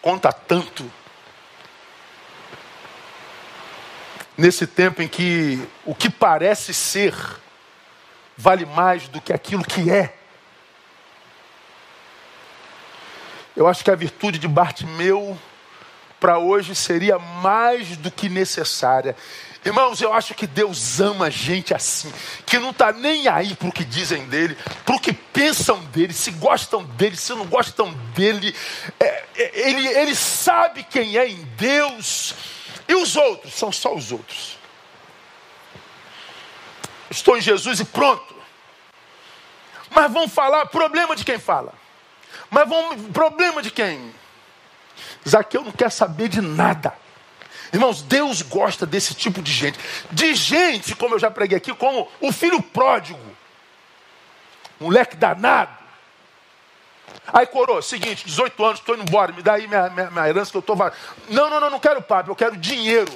conta tanto, nesse tempo em que o que parece ser vale mais do que aquilo que é, eu acho que a virtude de Bartimeu para hoje seria mais do que necessária. Irmãos, eu acho que Deus ama gente assim, que não está nem aí para o que dizem dele, para o que pensam dele, se gostam dele, se não gostam dele. É, é, ele, ele sabe quem é em Deus, e os outros são só os outros. Estou em Jesus e pronto. Mas vão falar, problema de quem fala. Mas vão, problema de quem? Zaqueu não quer saber de nada. Irmãos, Deus gosta desse tipo de gente. De gente, como eu já preguei aqui, como o filho pródigo. Moleque danado. Aí, coroa, seguinte, 18 anos, estou indo embora, me dá aí minha, minha, minha herança que eu estou... Não, não, não, não quero papo, eu quero dinheiro.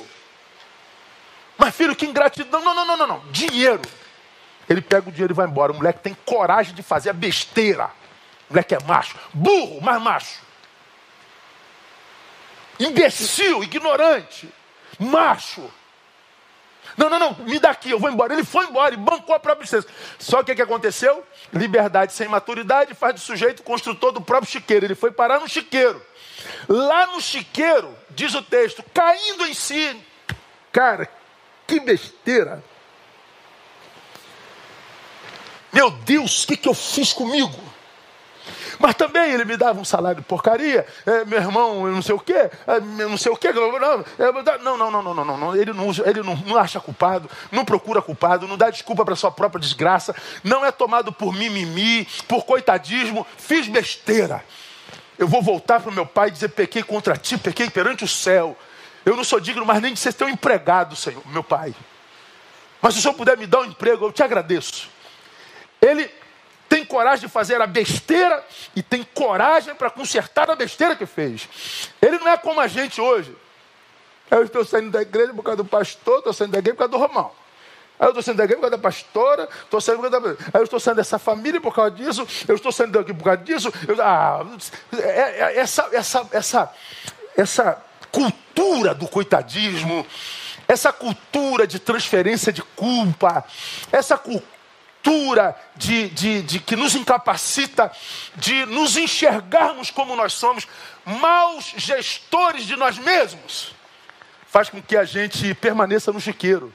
Mas, filho, que ingratidão. Não, não, não, não, não, dinheiro. Ele pega o dinheiro e vai embora. O moleque tem coragem de fazer a besteira. O moleque é macho. Burro, mas macho imbecil, ignorante, macho. Não, não, não, me dá aqui, eu vou embora. Ele foi embora e bancou a própria licença. Só que o que aconteceu? Liberdade sem maturidade faz do sujeito construtor do próprio chiqueiro. Ele foi parar no chiqueiro. Lá no chiqueiro, diz o texto, caindo em si. Cara, que besteira. Meu Deus, o que, que eu fiz comigo? Mas também ele me dava um salário de porcaria, é, meu irmão, não sei o quê, é, não sei o quê. Não, não, não, não, não, não, não, Ele, não, ele não, não acha culpado, não procura culpado, não dá desculpa para sua própria desgraça, não é tomado por mimimi, por coitadismo, fiz besteira. Eu vou voltar para o meu pai e dizer: pequei contra ti, pequei perante o céu. Eu não sou digno mais nem de ser teu empregado, Senhor, meu pai. Mas se o Senhor puder me dar um emprego, eu te agradeço. Ele tem coragem de fazer a besteira e tem coragem para consertar a besteira que fez. Ele não é como a gente hoje. Eu estou saindo da igreja por causa do pastor, estou saindo da igreja por causa do Romão. Aí eu estou saindo da igreja por causa da pastora, estou saindo por causa da... Aí eu estou saindo dessa família por causa disso, eu estou saindo daqui por causa disso. Eu... Ah, é, é, essa, essa, essa, essa cultura do coitadismo, essa cultura de transferência de culpa, essa cultura cultura de, de, de, que nos incapacita de nos enxergarmos como nós somos, maus gestores de nós mesmos, faz com que a gente permaneça no chiqueiro.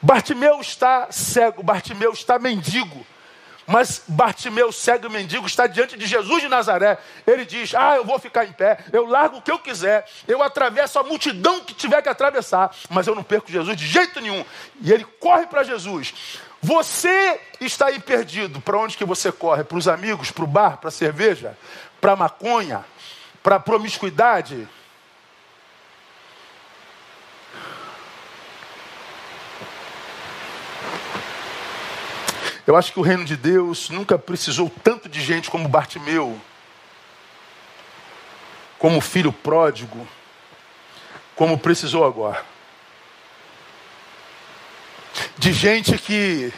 Bartimeu está cego, Bartimeu está mendigo. Mas Bartimeu, cego e mendigo, está diante de Jesus de Nazaré. Ele diz: Ah, eu vou ficar em pé, eu largo o que eu quiser, eu atravesso a multidão que tiver que atravessar, mas eu não perco Jesus de jeito nenhum. E ele corre para Jesus. Você está aí perdido. Para onde que você corre? Para os amigos, para o bar, para a cerveja, para a maconha, para a promiscuidade? Eu acho que o reino de Deus nunca precisou tanto de gente como Bartimeu, como filho pródigo, como precisou agora. De gente que,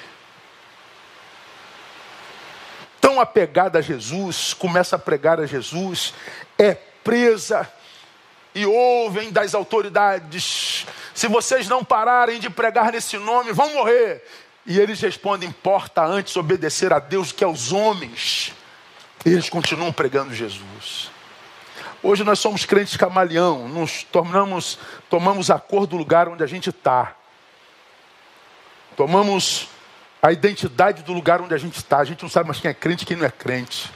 tão apegada a Jesus, começa a pregar a Jesus, é presa e ouvem das autoridades: se vocês não pararem de pregar nesse nome, vão morrer. E eles respondem: importa antes obedecer a Deus que aos homens. E eles continuam pregando Jesus. Hoje nós somos crentes camaleão, nos tornamos, tomamos a cor do lugar onde a gente está. Tomamos a identidade do lugar onde a gente está. A gente não sabe mais quem é crente e quem não é crente.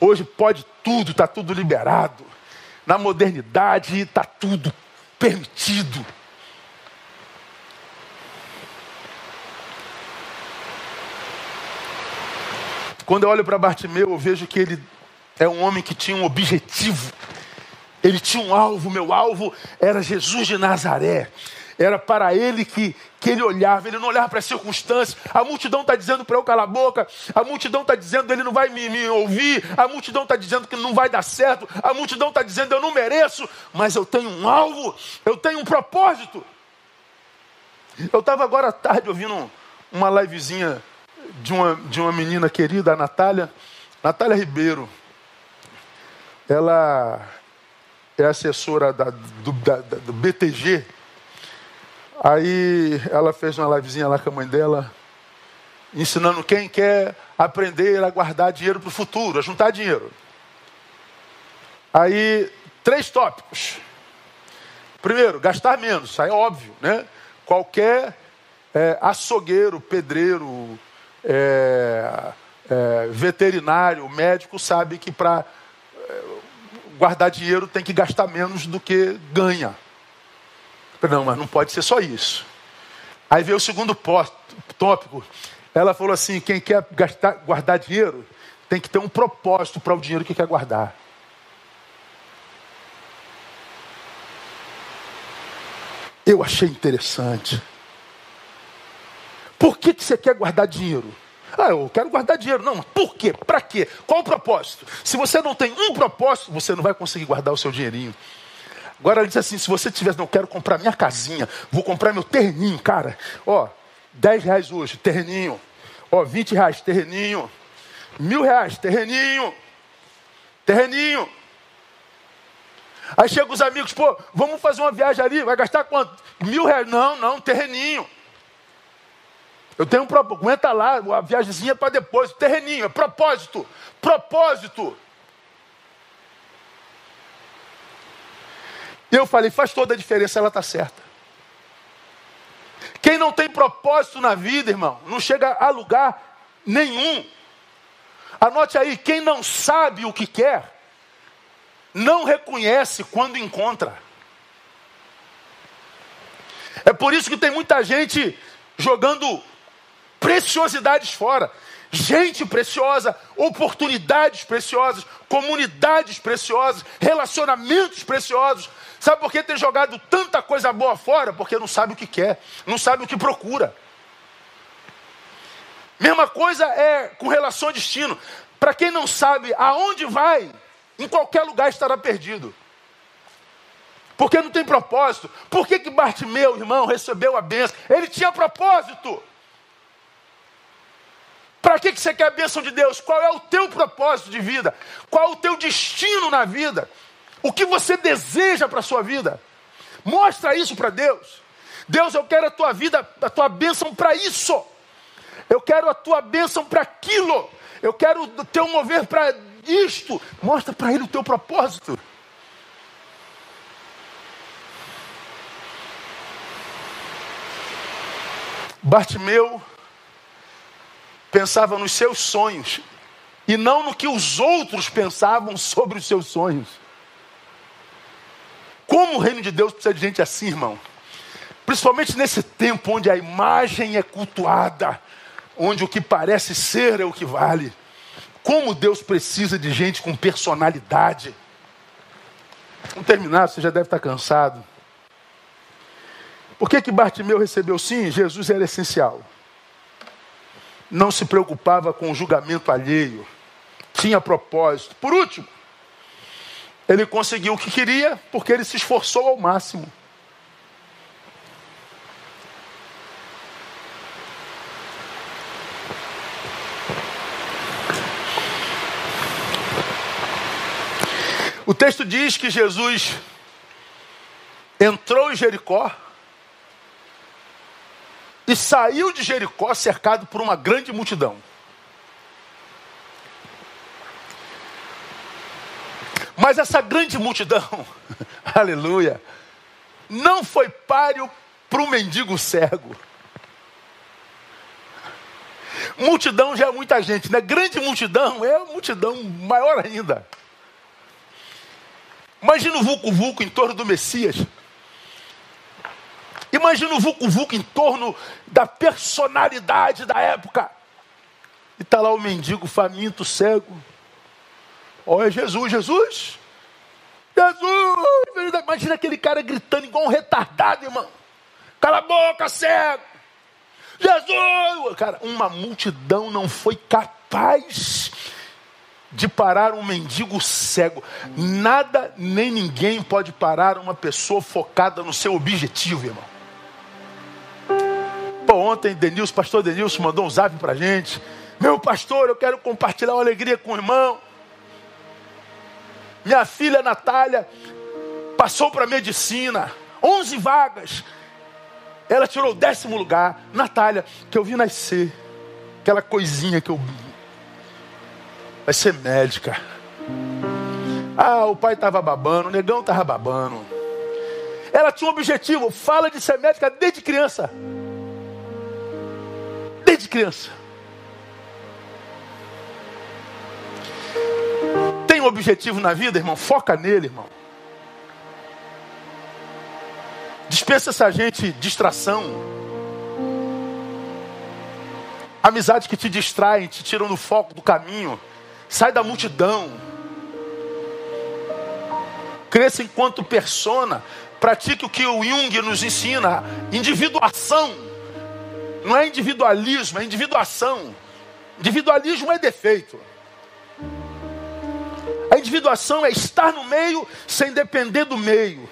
Hoje pode tudo, está tudo liberado. Na modernidade está tudo permitido. Quando eu olho para Bartimeu, eu vejo que ele é um homem que tinha um objetivo. Ele tinha um alvo. Meu alvo era Jesus de Nazaré. Era para ele que, que ele olhava, ele não olhava para as circunstâncias. A multidão está dizendo para eu calar a boca, a multidão está dizendo ele não vai me, me ouvir, a multidão está dizendo que não vai dar certo, a multidão está dizendo eu não mereço, mas eu tenho um alvo, eu tenho um propósito. Eu estava agora à tarde ouvindo uma livezinha de uma, de uma menina querida, a Natália, Natália Ribeiro. Ela é assessora da, do, da, do BTG. Aí ela fez uma livezinha lá com a mãe dela, ensinando quem quer aprender a guardar dinheiro para o futuro, a juntar dinheiro. Aí, três tópicos. Primeiro, gastar menos, aí é óbvio, né? Qualquer é, açougueiro, pedreiro, é, é, veterinário, médico sabe que para é, guardar dinheiro tem que gastar menos do que ganha. Não, mas não pode ser só isso. Aí veio o segundo tópico. Ela falou assim: quem quer gastar, guardar dinheiro tem que ter um propósito para o dinheiro que quer guardar. Eu achei interessante. Por que, que você quer guardar dinheiro? Ah, eu quero guardar dinheiro. Não, por quê? Para quê? Qual o propósito? Se você não tem um propósito, você não vai conseguir guardar o seu dinheirinho. Agora ele diz assim: se você tivesse, não quero comprar minha casinha, vou comprar meu terreninho, cara. Ó, 10 reais hoje, terreninho. Ó, 20 reais, terreninho. Mil reais, terreninho. Terreninho. Aí chegam os amigos, pô, vamos fazer uma viagem ali, vai gastar quanto? Mil reais. Não, não, terreninho. Eu tenho um propósito. Aguenta lá, a viagemzinha para depois. Terreninho, é propósito. Propósito. Eu falei, faz toda a diferença, ela está certa. Quem não tem propósito na vida, irmão, não chega a lugar nenhum. Anote aí, quem não sabe o que quer, não reconhece quando encontra. É por isso que tem muita gente jogando preciosidades fora. Gente preciosa, oportunidades preciosas, comunidades preciosas, relacionamentos preciosos. Sabe por que tem jogado tanta coisa boa fora? Porque não sabe o que quer, não sabe o que procura. Mesma coisa é com relação ao destino. Para quem não sabe aonde vai, em qualquer lugar estará perdido. Porque não tem propósito. Por que, que Bartimeu, irmão, recebeu a bênção? Ele tinha propósito. Para que, que você quer a bênção de Deus? Qual é o teu propósito de vida? Qual é o teu destino na vida? O que você deseja para a sua vida? Mostra isso para Deus. Deus, eu quero a tua vida, a tua bênção para isso. Eu quero a tua bênção para aquilo. Eu quero o teu mover para isto. Mostra para ele o teu propósito. Bartimeu pensava nos seus sonhos e não no que os outros pensavam sobre os seus sonhos. Como o reino de Deus precisa de gente assim, irmão? Principalmente nesse tempo onde a imagem é cultuada, onde o que parece ser é o que vale. Como Deus precisa de gente com personalidade. Vamos terminar, você já deve estar cansado. Por que, que Bartimeu recebeu sim? Jesus era essencial. Não se preocupava com o julgamento alheio. Tinha propósito. Por último, ele conseguiu o que queria porque ele se esforçou ao máximo. O texto diz que Jesus entrou em Jericó e saiu de Jericó cercado por uma grande multidão. Mas essa grande multidão, <laughs> aleluia, não foi páreo para o mendigo cego. Multidão já é muita gente, né? Grande multidão é multidão maior ainda. Imagina o vulco-vulco em torno do Messias. Imagina o vulco-vulco em torno da personalidade da época. E está lá o mendigo faminto, cego. Olha Jesus, Jesus. Jesus! Imagina aquele cara gritando igual um retardado, irmão. Cala a boca, cego! Jesus! Cara, uma multidão não foi capaz de parar um mendigo cego. Nada nem ninguém pode parar uma pessoa focada no seu objetivo, irmão. Pô, ontem Denilson, pastor Denilson mandou um zap pra gente. Meu pastor, eu quero compartilhar uma alegria com o irmão. Minha filha Natália passou para medicina, 11 vagas. Ela tirou o décimo lugar. Natália, que eu vi nascer, aquela coisinha que eu vai ser médica. Ah, o pai estava babando, o negão estava babando. Ela tinha um objetivo, fala de ser médica desde criança. Desde criança. Tem um objetivo na vida, irmão? Foca nele, irmão. Dispensa essa gente distração. Amizades que te distraem, te tiram do foco do caminho. Sai da multidão. Cresça enquanto persona. Pratique o que o Jung nos ensina: individuação. Não é individualismo, é individuação. Individualismo é defeito. A individuação é estar no meio sem depender do meio,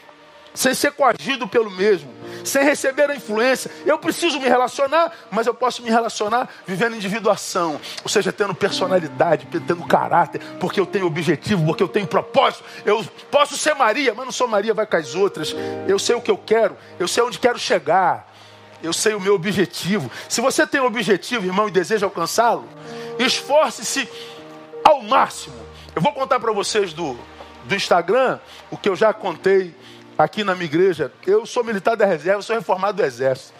sem ser coagido pelo mesmo sem receber a influência. Eu preciso me relacionar, mas eu posso me relacionar vivendo individuação, ou seja, tendo personalidade, tendo caráter, porque eu tenho objetivo, porque eu tenho propósito. Eu posso ser Maria, mas não sou Maria, vai com as outras. Eu sei o que eu quero, eu sei onde quero chegar. Eu sei o meu objetivo. Se você tem um objetivo, irmão, e deseja alcançá-lo, esforce-se ao máximo. Eu vou contar para vocês do, do Instagram o que eu já contei aqui na minha igreja. Eu sou militar da reserva, sou reformado do exército.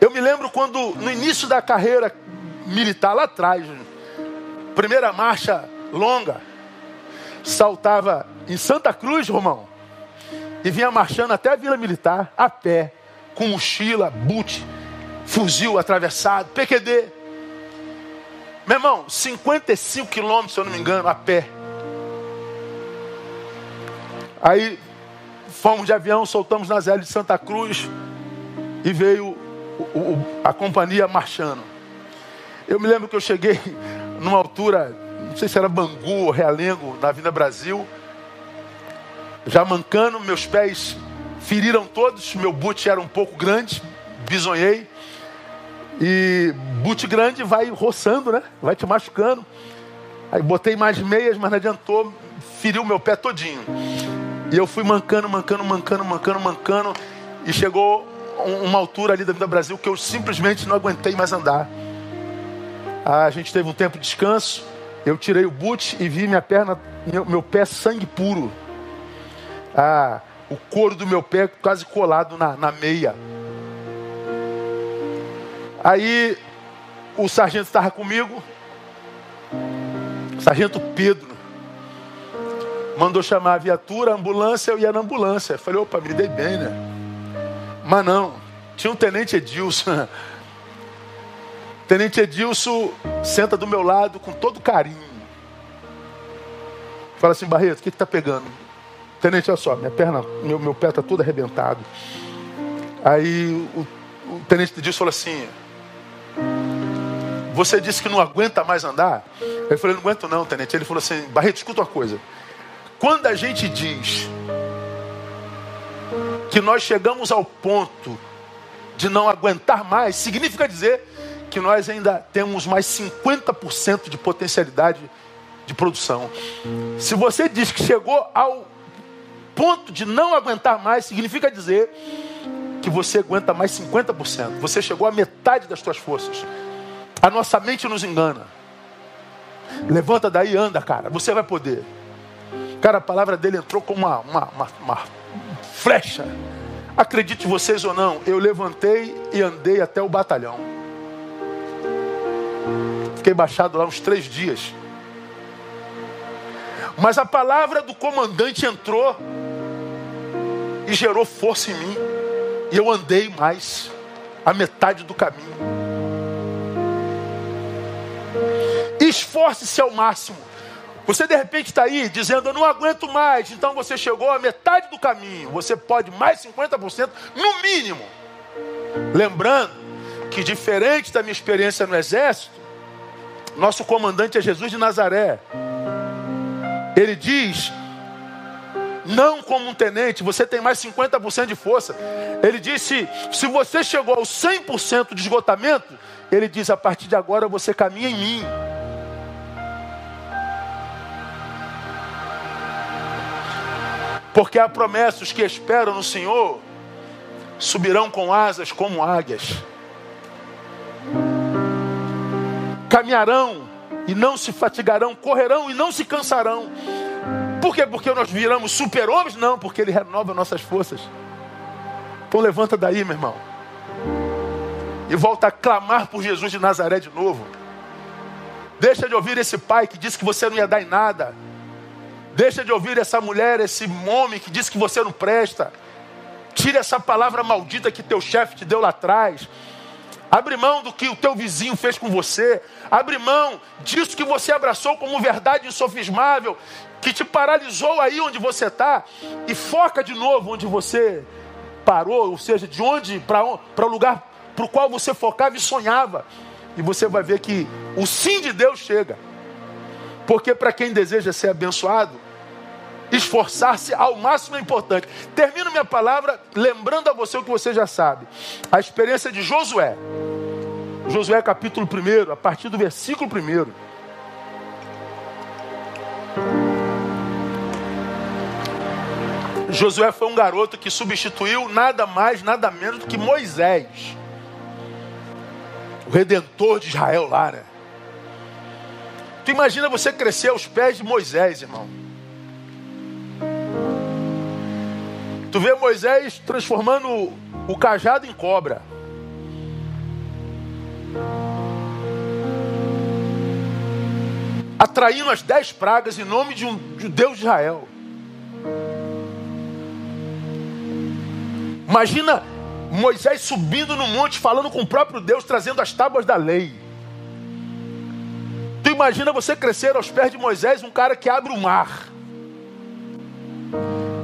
Eu me lembro quando, no início da carreira militar, lá atrás, primeira marcha longa, saltava em Santa Cruz, Romão, e vinha marchando até a Vila Militar, a pé, com mochila, boot, fuzil atravessado, PQD. Meu irmão, 55 quilômetros, se eu não me engano, a pé. Aí fomos de avião, soltamos na Zé de Santa Cruz e veio o, o, a companhia marchando. Eu me lembro que eu cheguei <laughs> numa altura, não sei se era Bangu ou Realengo, na Avenida Brasil, já mancando, meus pés feriram todos, meu boot era um pouco grande, bisonhei. E boot grande vai roçando, né? Vai te machucando. Aí botei mais meias, mas não adiantou, feriu meu pé todinho. E eu fui mancando, mancando, mancando, mancando, mancando. E chegou uma altura ali da vida Brasil que eu simplesmente não aguentei mais andar. A gente teve um tempo de descanso. Eu tirei o boot e vi minha perna, meu, meu pé sangue puro. Ah, o couro do meu pé quase colado na, na meia. Aí o sargento estava comigo, sargento Pedro mandou chamar a viatura, a ambulância, eu ia na ambulância. falei, opa, me dei bem, né? Mas não, tinha um tenente Edilson. <laughs> Tenente Edilson senta do meu lado com todo carinho. Fala assim, Barreto, o que está pegando? Tenente, olha só, minha perna, meu, meu pé está todo arrebentado. Aí o, o tenente disso falou assim: Você disse que não aguenta mais andar? Eu falei: Não aguento não, tenente. Ele falou assim: Barreto, escuta uma coisa. Quando a gente diz que nós chegamos ao ponto de não aguentar mais, significa dizer que nós ainda temos mais 50% de potencialidade de produção. Se você diz que chegou ao ponto de não aguentar mais, significa dizer que você aguenta mais 50%. Você chegou à metade das suas forças. A nossa mente nos engana. Levanta daí, anda, cara. Você vai poder. Cara, a palavra dele entrou como uma, uma, uma, uma flecha. Acredite vocês ou não, eu levantei e andei até o batalhão. Fiquei baixado lá uns três dias. Mas a palavra do comandante entrou e gerou força em mim. E eu andei mais a metade do caminho. Esforce-se ao máximo. Você de repente está aí dizendo, eu não aguento mais, então você chegou à metade do caminho. Você pode mais 50% no mínimo. Lembrando que, diferente da minha experiência no exército, nosso comandante é Jesus de Nazaré. Ele diz, não como um tenente, você tem mais 50% de força. Ele disse: se você chegou ao 100% de esgotamento, ele diz: a partir de agora você caminha em mim. Porque há promessas que esperam no Senhor, subirão com asas como águias, caminharão e não se fatigarão, correrão e não se cansarão. Por quê? Porque nós viramos super-homens? Não, porque Ele renova nossas forças. Então levanta daí, meu irmão. E volta a clamar por Jesus de Nazaré de novo. Deixa de ouvir esse pai que disse que você não ia dar em nada. Deixa de ouvir essa mulher, esse homem que disse que você não presta. Tire essa palavra maldita que teu chefe te deu lá atrás. Abre mão do que o teu vizinho fez com você. Abre mão disso que você abraçou como verdade insofismável, que te paralisou aí onde você está. E foca de novo onde você parou, ou seja, de onde para o lugar para o qual você focava e sonhava. E você vai ver que o sim de Deus chega. Porque para quem deseja ser abençoado, Esforçar-se ao máximo é importante. Termino minha palavra lembrando a você o que você já sabe. A experiência de Josué. Josué capítulo 1, a partir do versículo 1. Josué foi um garoto que substituiu nada mais, nada menos do que Moisés. O redentor de Israel lá, né? Tu imagina você crescer aos pés de Moisés, irmão. Tu vê Moisés transformando o cajado em cobra. Atraindo as dez pragas em nome de um de Deus de Israel. Imagina Moisés subindo no monte, falando com o próprio Deus, trazendo as tábuas da lei. Tu imagina você crescer aos pés de Moisés, um cara que abre o mar.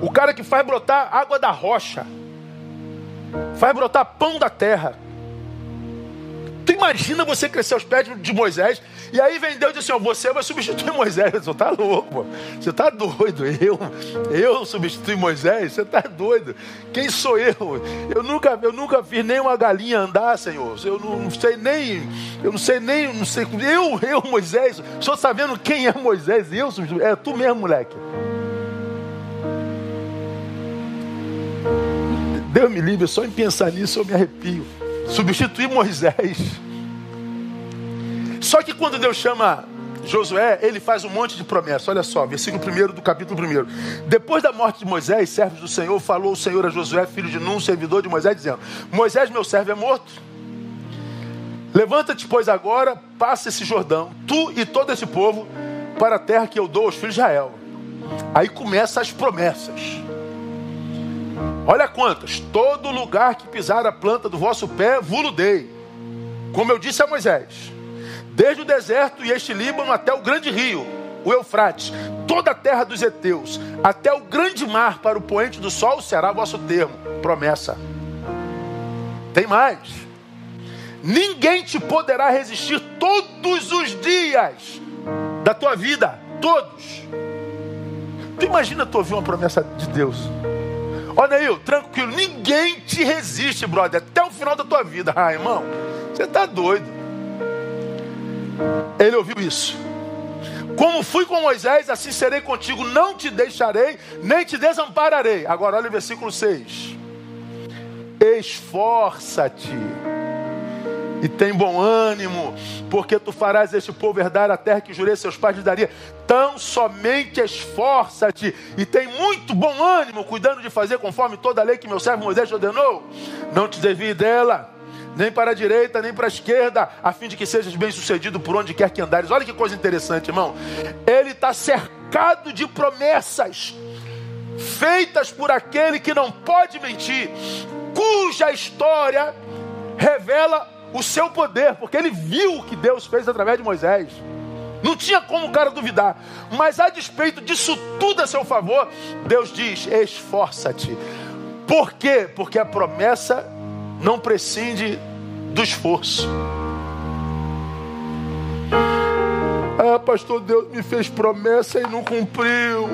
O cara que faz brotar água da rocha, faz brotar pão da terra. Tu imagina você crescer aos pés de Moisés e aí vem Deus e diz assim: ó, você vai substituir Moisés. <laughs> Você tá louco, você está doido. Eu, eu substituir Moisés? Você está doido. Quem sou eu? Eu nunca, eu nunca fiz nem uma galinha andar, Senhor. Eu não, não sei nem, eu não sei nem, não sei. Eu, eu, Moisés. Senhor sabendo quem é Moisés? Eu substituir? É tu mesmo, moleque. Deus me livre, só em pensar nisso eu me arrepio. Substituir Moisés. Só que quando Deus chama Josué, ele faz um monte de promessas. Olha só, versículo 1 do capítulo 1. Depois da morte de Moisés, servos do Senhor, falou o Senhor a Josué, filho de Nun, servidor de Moisés, dizendo: Moisés, meu servo, é morto. Levanta-te, pois, agora, passa esse Jordão, tu e todo esse povo, para a terra que eu dou aos filhos de Israel. Aí começam as promessas. Olha quantas. Todo lugar que pisar a planta do vosso pé, vulo dei. Como eu disse a Moisés. Desde o deserto e este Líbano até o grande rio, o Eufrates, toda a terra dos heteus, até o grande mar para o poente do sol será vosso termo. Promessa. Tem mais. Ninguém te poderá resistir todos os dias da tua vida. Todos. Tu imagina tu ouvir uma promessa de Deus. Olha aí, tranquilo, ninguém te resiste, brother, até o final da tua vida. Ah, irmão, você está doido. Ele ouviu isso. Como fui com Moisés, assim serei contigo, não te deixarei, nem te desampararei. Agora olha o versículo 6. Esforça-te e tem bom ânimo, porque tu farás este povo herdar a terra que jurei seus pais lhe daria. Tão somente esforça-te e tem muito bom ânimo, cuidando de fazer conforme toda a lei que meu servo Moisés te ordenou. Não te desvie dela, nem para a direita, nem para a esquerda, a fim de que sejas bem sucedido por onde quer que andares. Olha que coisa interessante, irmão. Ele está cercado de promessas feitas por aquele que não pode mentir, cuja história revela o seu poder, porque ele viu o que Deus fez através de Moisés. Não tinha como o cara duvidar. Mas a despeito disso tudo a seu favor, Deus diz: esforça-te. Por quê? Porque a promessa não prescinde do esforço. Ah, pastor, Deus me fez promessa e não cumpriu.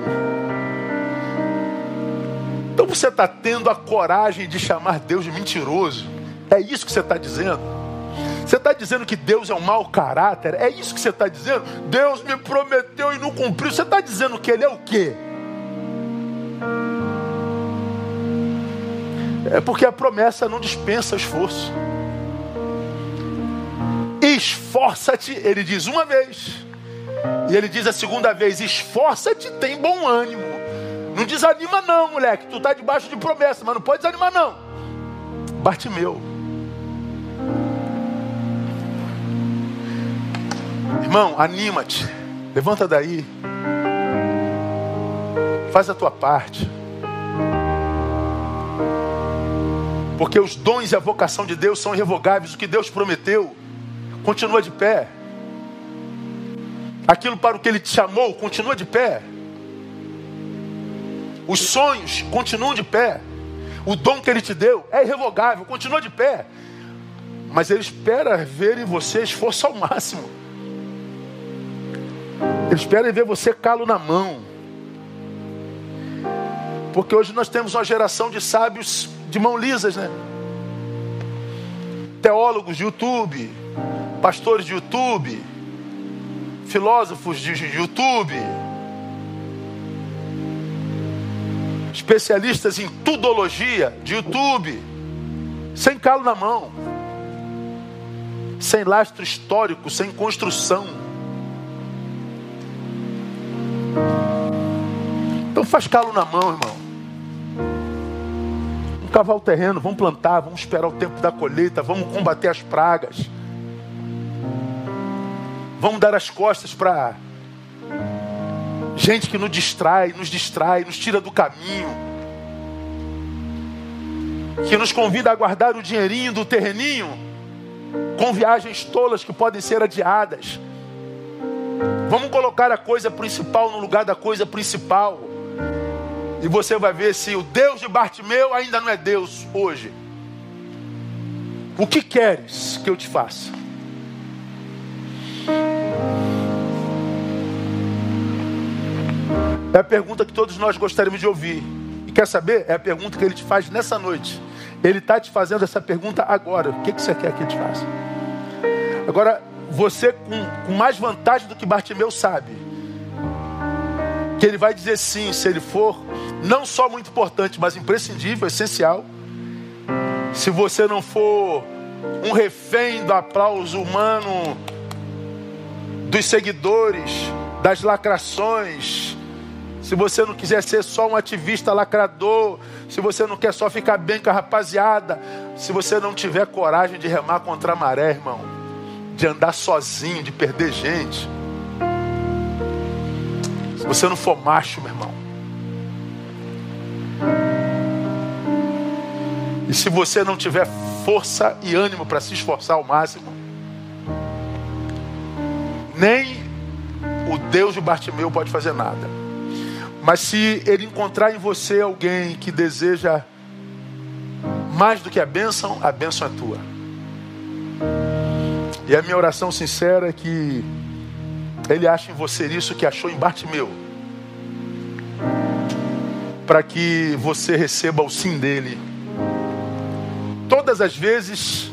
Então você está tendo a coragem de chamar Deus de mentiroso. É isso que você está dizendo? Você está dizendo que Deus é um mau caráter? É isso que você está dizendo? Deus me prometeu e não cumpriu. Você está dizendo que Ele é o quê? É porque a promessa não dispensa esforço. Esforça-te, ele diz uma vez. E ele diz a segunda vez: esforça-te, tem bom ânimo. Não desanima, não, moleque. Tu está debaixo de promessa, mas não pode desanimar, não. Bartimeu. Irmão, anima-te. Levanta daí. Faz a tua parte. Porque os dons e a vocação de Deus são irrevogáveis. O que Deus prometeu continua de pé. Aquilo para o que Ele te chamou continua de pé. Os sonhos continuam de pé. O dom que Ele te deu é irrevogável, continua de pé. Mas Ele espera ver em você esforço ao máximo. Eles esperam ver você calo na mão. Porque hoje nós temos uma geração de sábios de mão lisas, né? Teólogos de YouTube, pastores de YouTube, filósofos de YouTube, especialistas em tudologia de YouTube, sem calo na mão, sem lastro histórico, sem construção. Então faz calo na mão, irmão. Vamos cavar o terreno, vamos plantar, vamos esperar o tempo da colheita, vamos combater as pragas. Vamos dar as costas para gente que nos distrai, nos distrai, nos tira do caminho. Que nos convida a guardar o dinheirinho do terreninho com viagens tolas que podem ser adiadas. Vamos colocar a coisa principal no lugar da coisa principal. E você vai ver se o Deus de Bartimeu ainda não é Deus hoje. O que queres que eu te faça? É a pergunta que todos nós gostaríamos de ouvir. E quer saber? É a pergunta que ele te faz nessa noite. Ele está te fazendo essa pergunta agora. O que, que você quer que ele te faça? Agora, você com, com mais vantagem do que Bartimeu sabe. Que ele vai dizer sim, se ele for não só muito importante, mas imprescindível, essencial. Se você não for um refém do aplauso humano, dos seguidores, das lacrações, se você não quiser ser só um ativista lacrador, se você não quer só ficar bem com a rapaziada, se você não tiver coragem de remar contra a maré, irmão, de andar sozinho, de perder gente, se você não for macho, meu irmão, E se você não tiver força e ânimo para se esforçar ao máximo, nem o Deus de Bartimeu pode fazer nada. Mas se ele encontrar em você alguém que deseja Mais do que a bênção, a bênção é tua. E a minha oração sincera é que Ele ache em você isso que achou em Bartimeu. Para que você receba o sim dele. Todas as vezes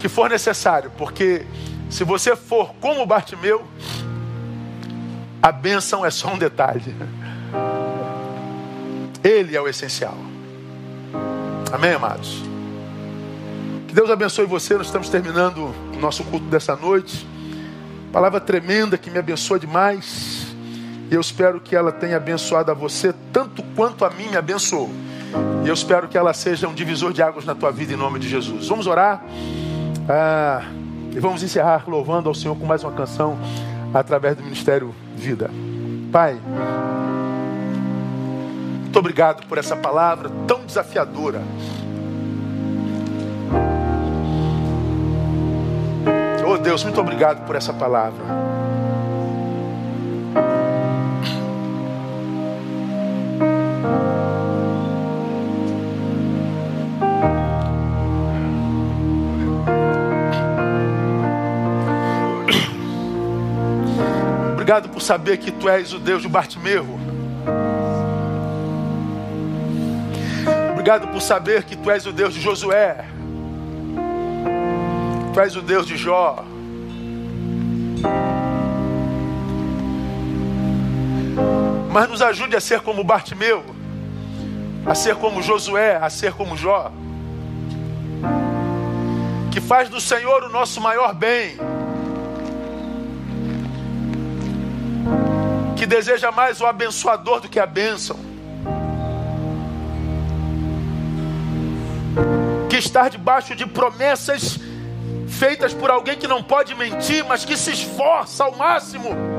que for necessário. Porque se você for como Bartimeu, a bênção é só um detalhe. Ele é o essencial. Amém, amados? Que Deus abençoe você. Nós estamos terminando nosso culto dessa noite. Palavra tremenda que me abençoa demais. E eu espero que ela tenha abençoado a você tanto quanto a mim me abençoou. E eu espero que ela seja um divisor de águas na tua vida em nome de Jesus. Vamos orar ah, e vamos encerrar louvando ao Senhor com mais uma canção através do Ministério Vida. Pai. Muito obrigado por essa palavra tão desafiadora. Deus, muito obrigado por essa palavra. Obrigado por saber que tu és o Deus de Bartimeu. Obrigado por saber que tu és o Deus de Josué. Tu és o Deus de Jó. Mas nos ajude a ser como Bartimeu, a ser como Josué, a ser como Jó. Que faz do Senhor o nosso maior bem. Que deseja mais o abençoador do que a bênção. que estar debaixo de promessas feitas por alguém que não pode mentir, mas que se esforça ao máximo.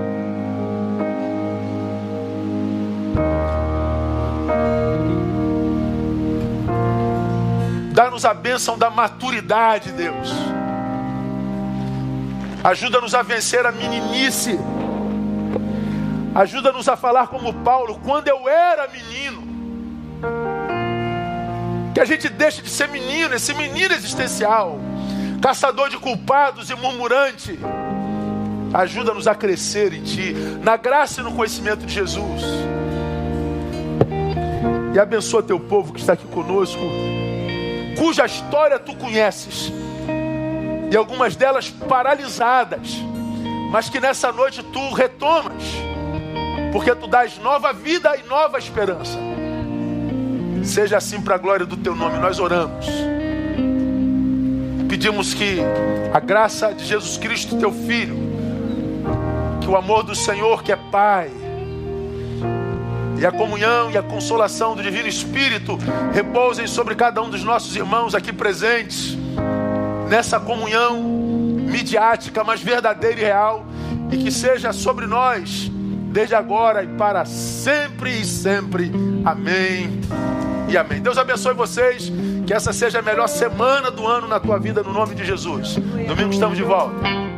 Dá-nos a bênção da maturidade, Deus. Ajuda-nos a vencer a meninice. Ajuda-nos a falar como Paulo, quando eu era menino. Que a gente deixe de ser menino, esse menino existencial, caçador de culpados e murmurante. Ajuda-nos a crescer em Ti, na graça e no conhecimento de Jesus. E abençoa teu povo que está aqui conosco, cuja história tu conheces, e algumas delas paralisadas, mas que nessa noite tu retomas, porque tu dás nova vida e nova esperança. Seja assim para a glória do teu nome. Nós oramos. Pedimos que a graça de Jesus Cristo, teu Filho, que o amor do Senhor, que é Pai, e a comunhão e a consolação do Divino Espírito repousem sobre cada um dos nossos irmãos aqui presentes, nessa comunhão midiática, mas verdadeira e real, e que seja sobre nós, desde agora e para sempre e sempre. Amém e amém. Deus abençoe vocês. Que essa seja a melhor semana do ano na tua vida, no nome de Jesus. Domingo estamos de volta.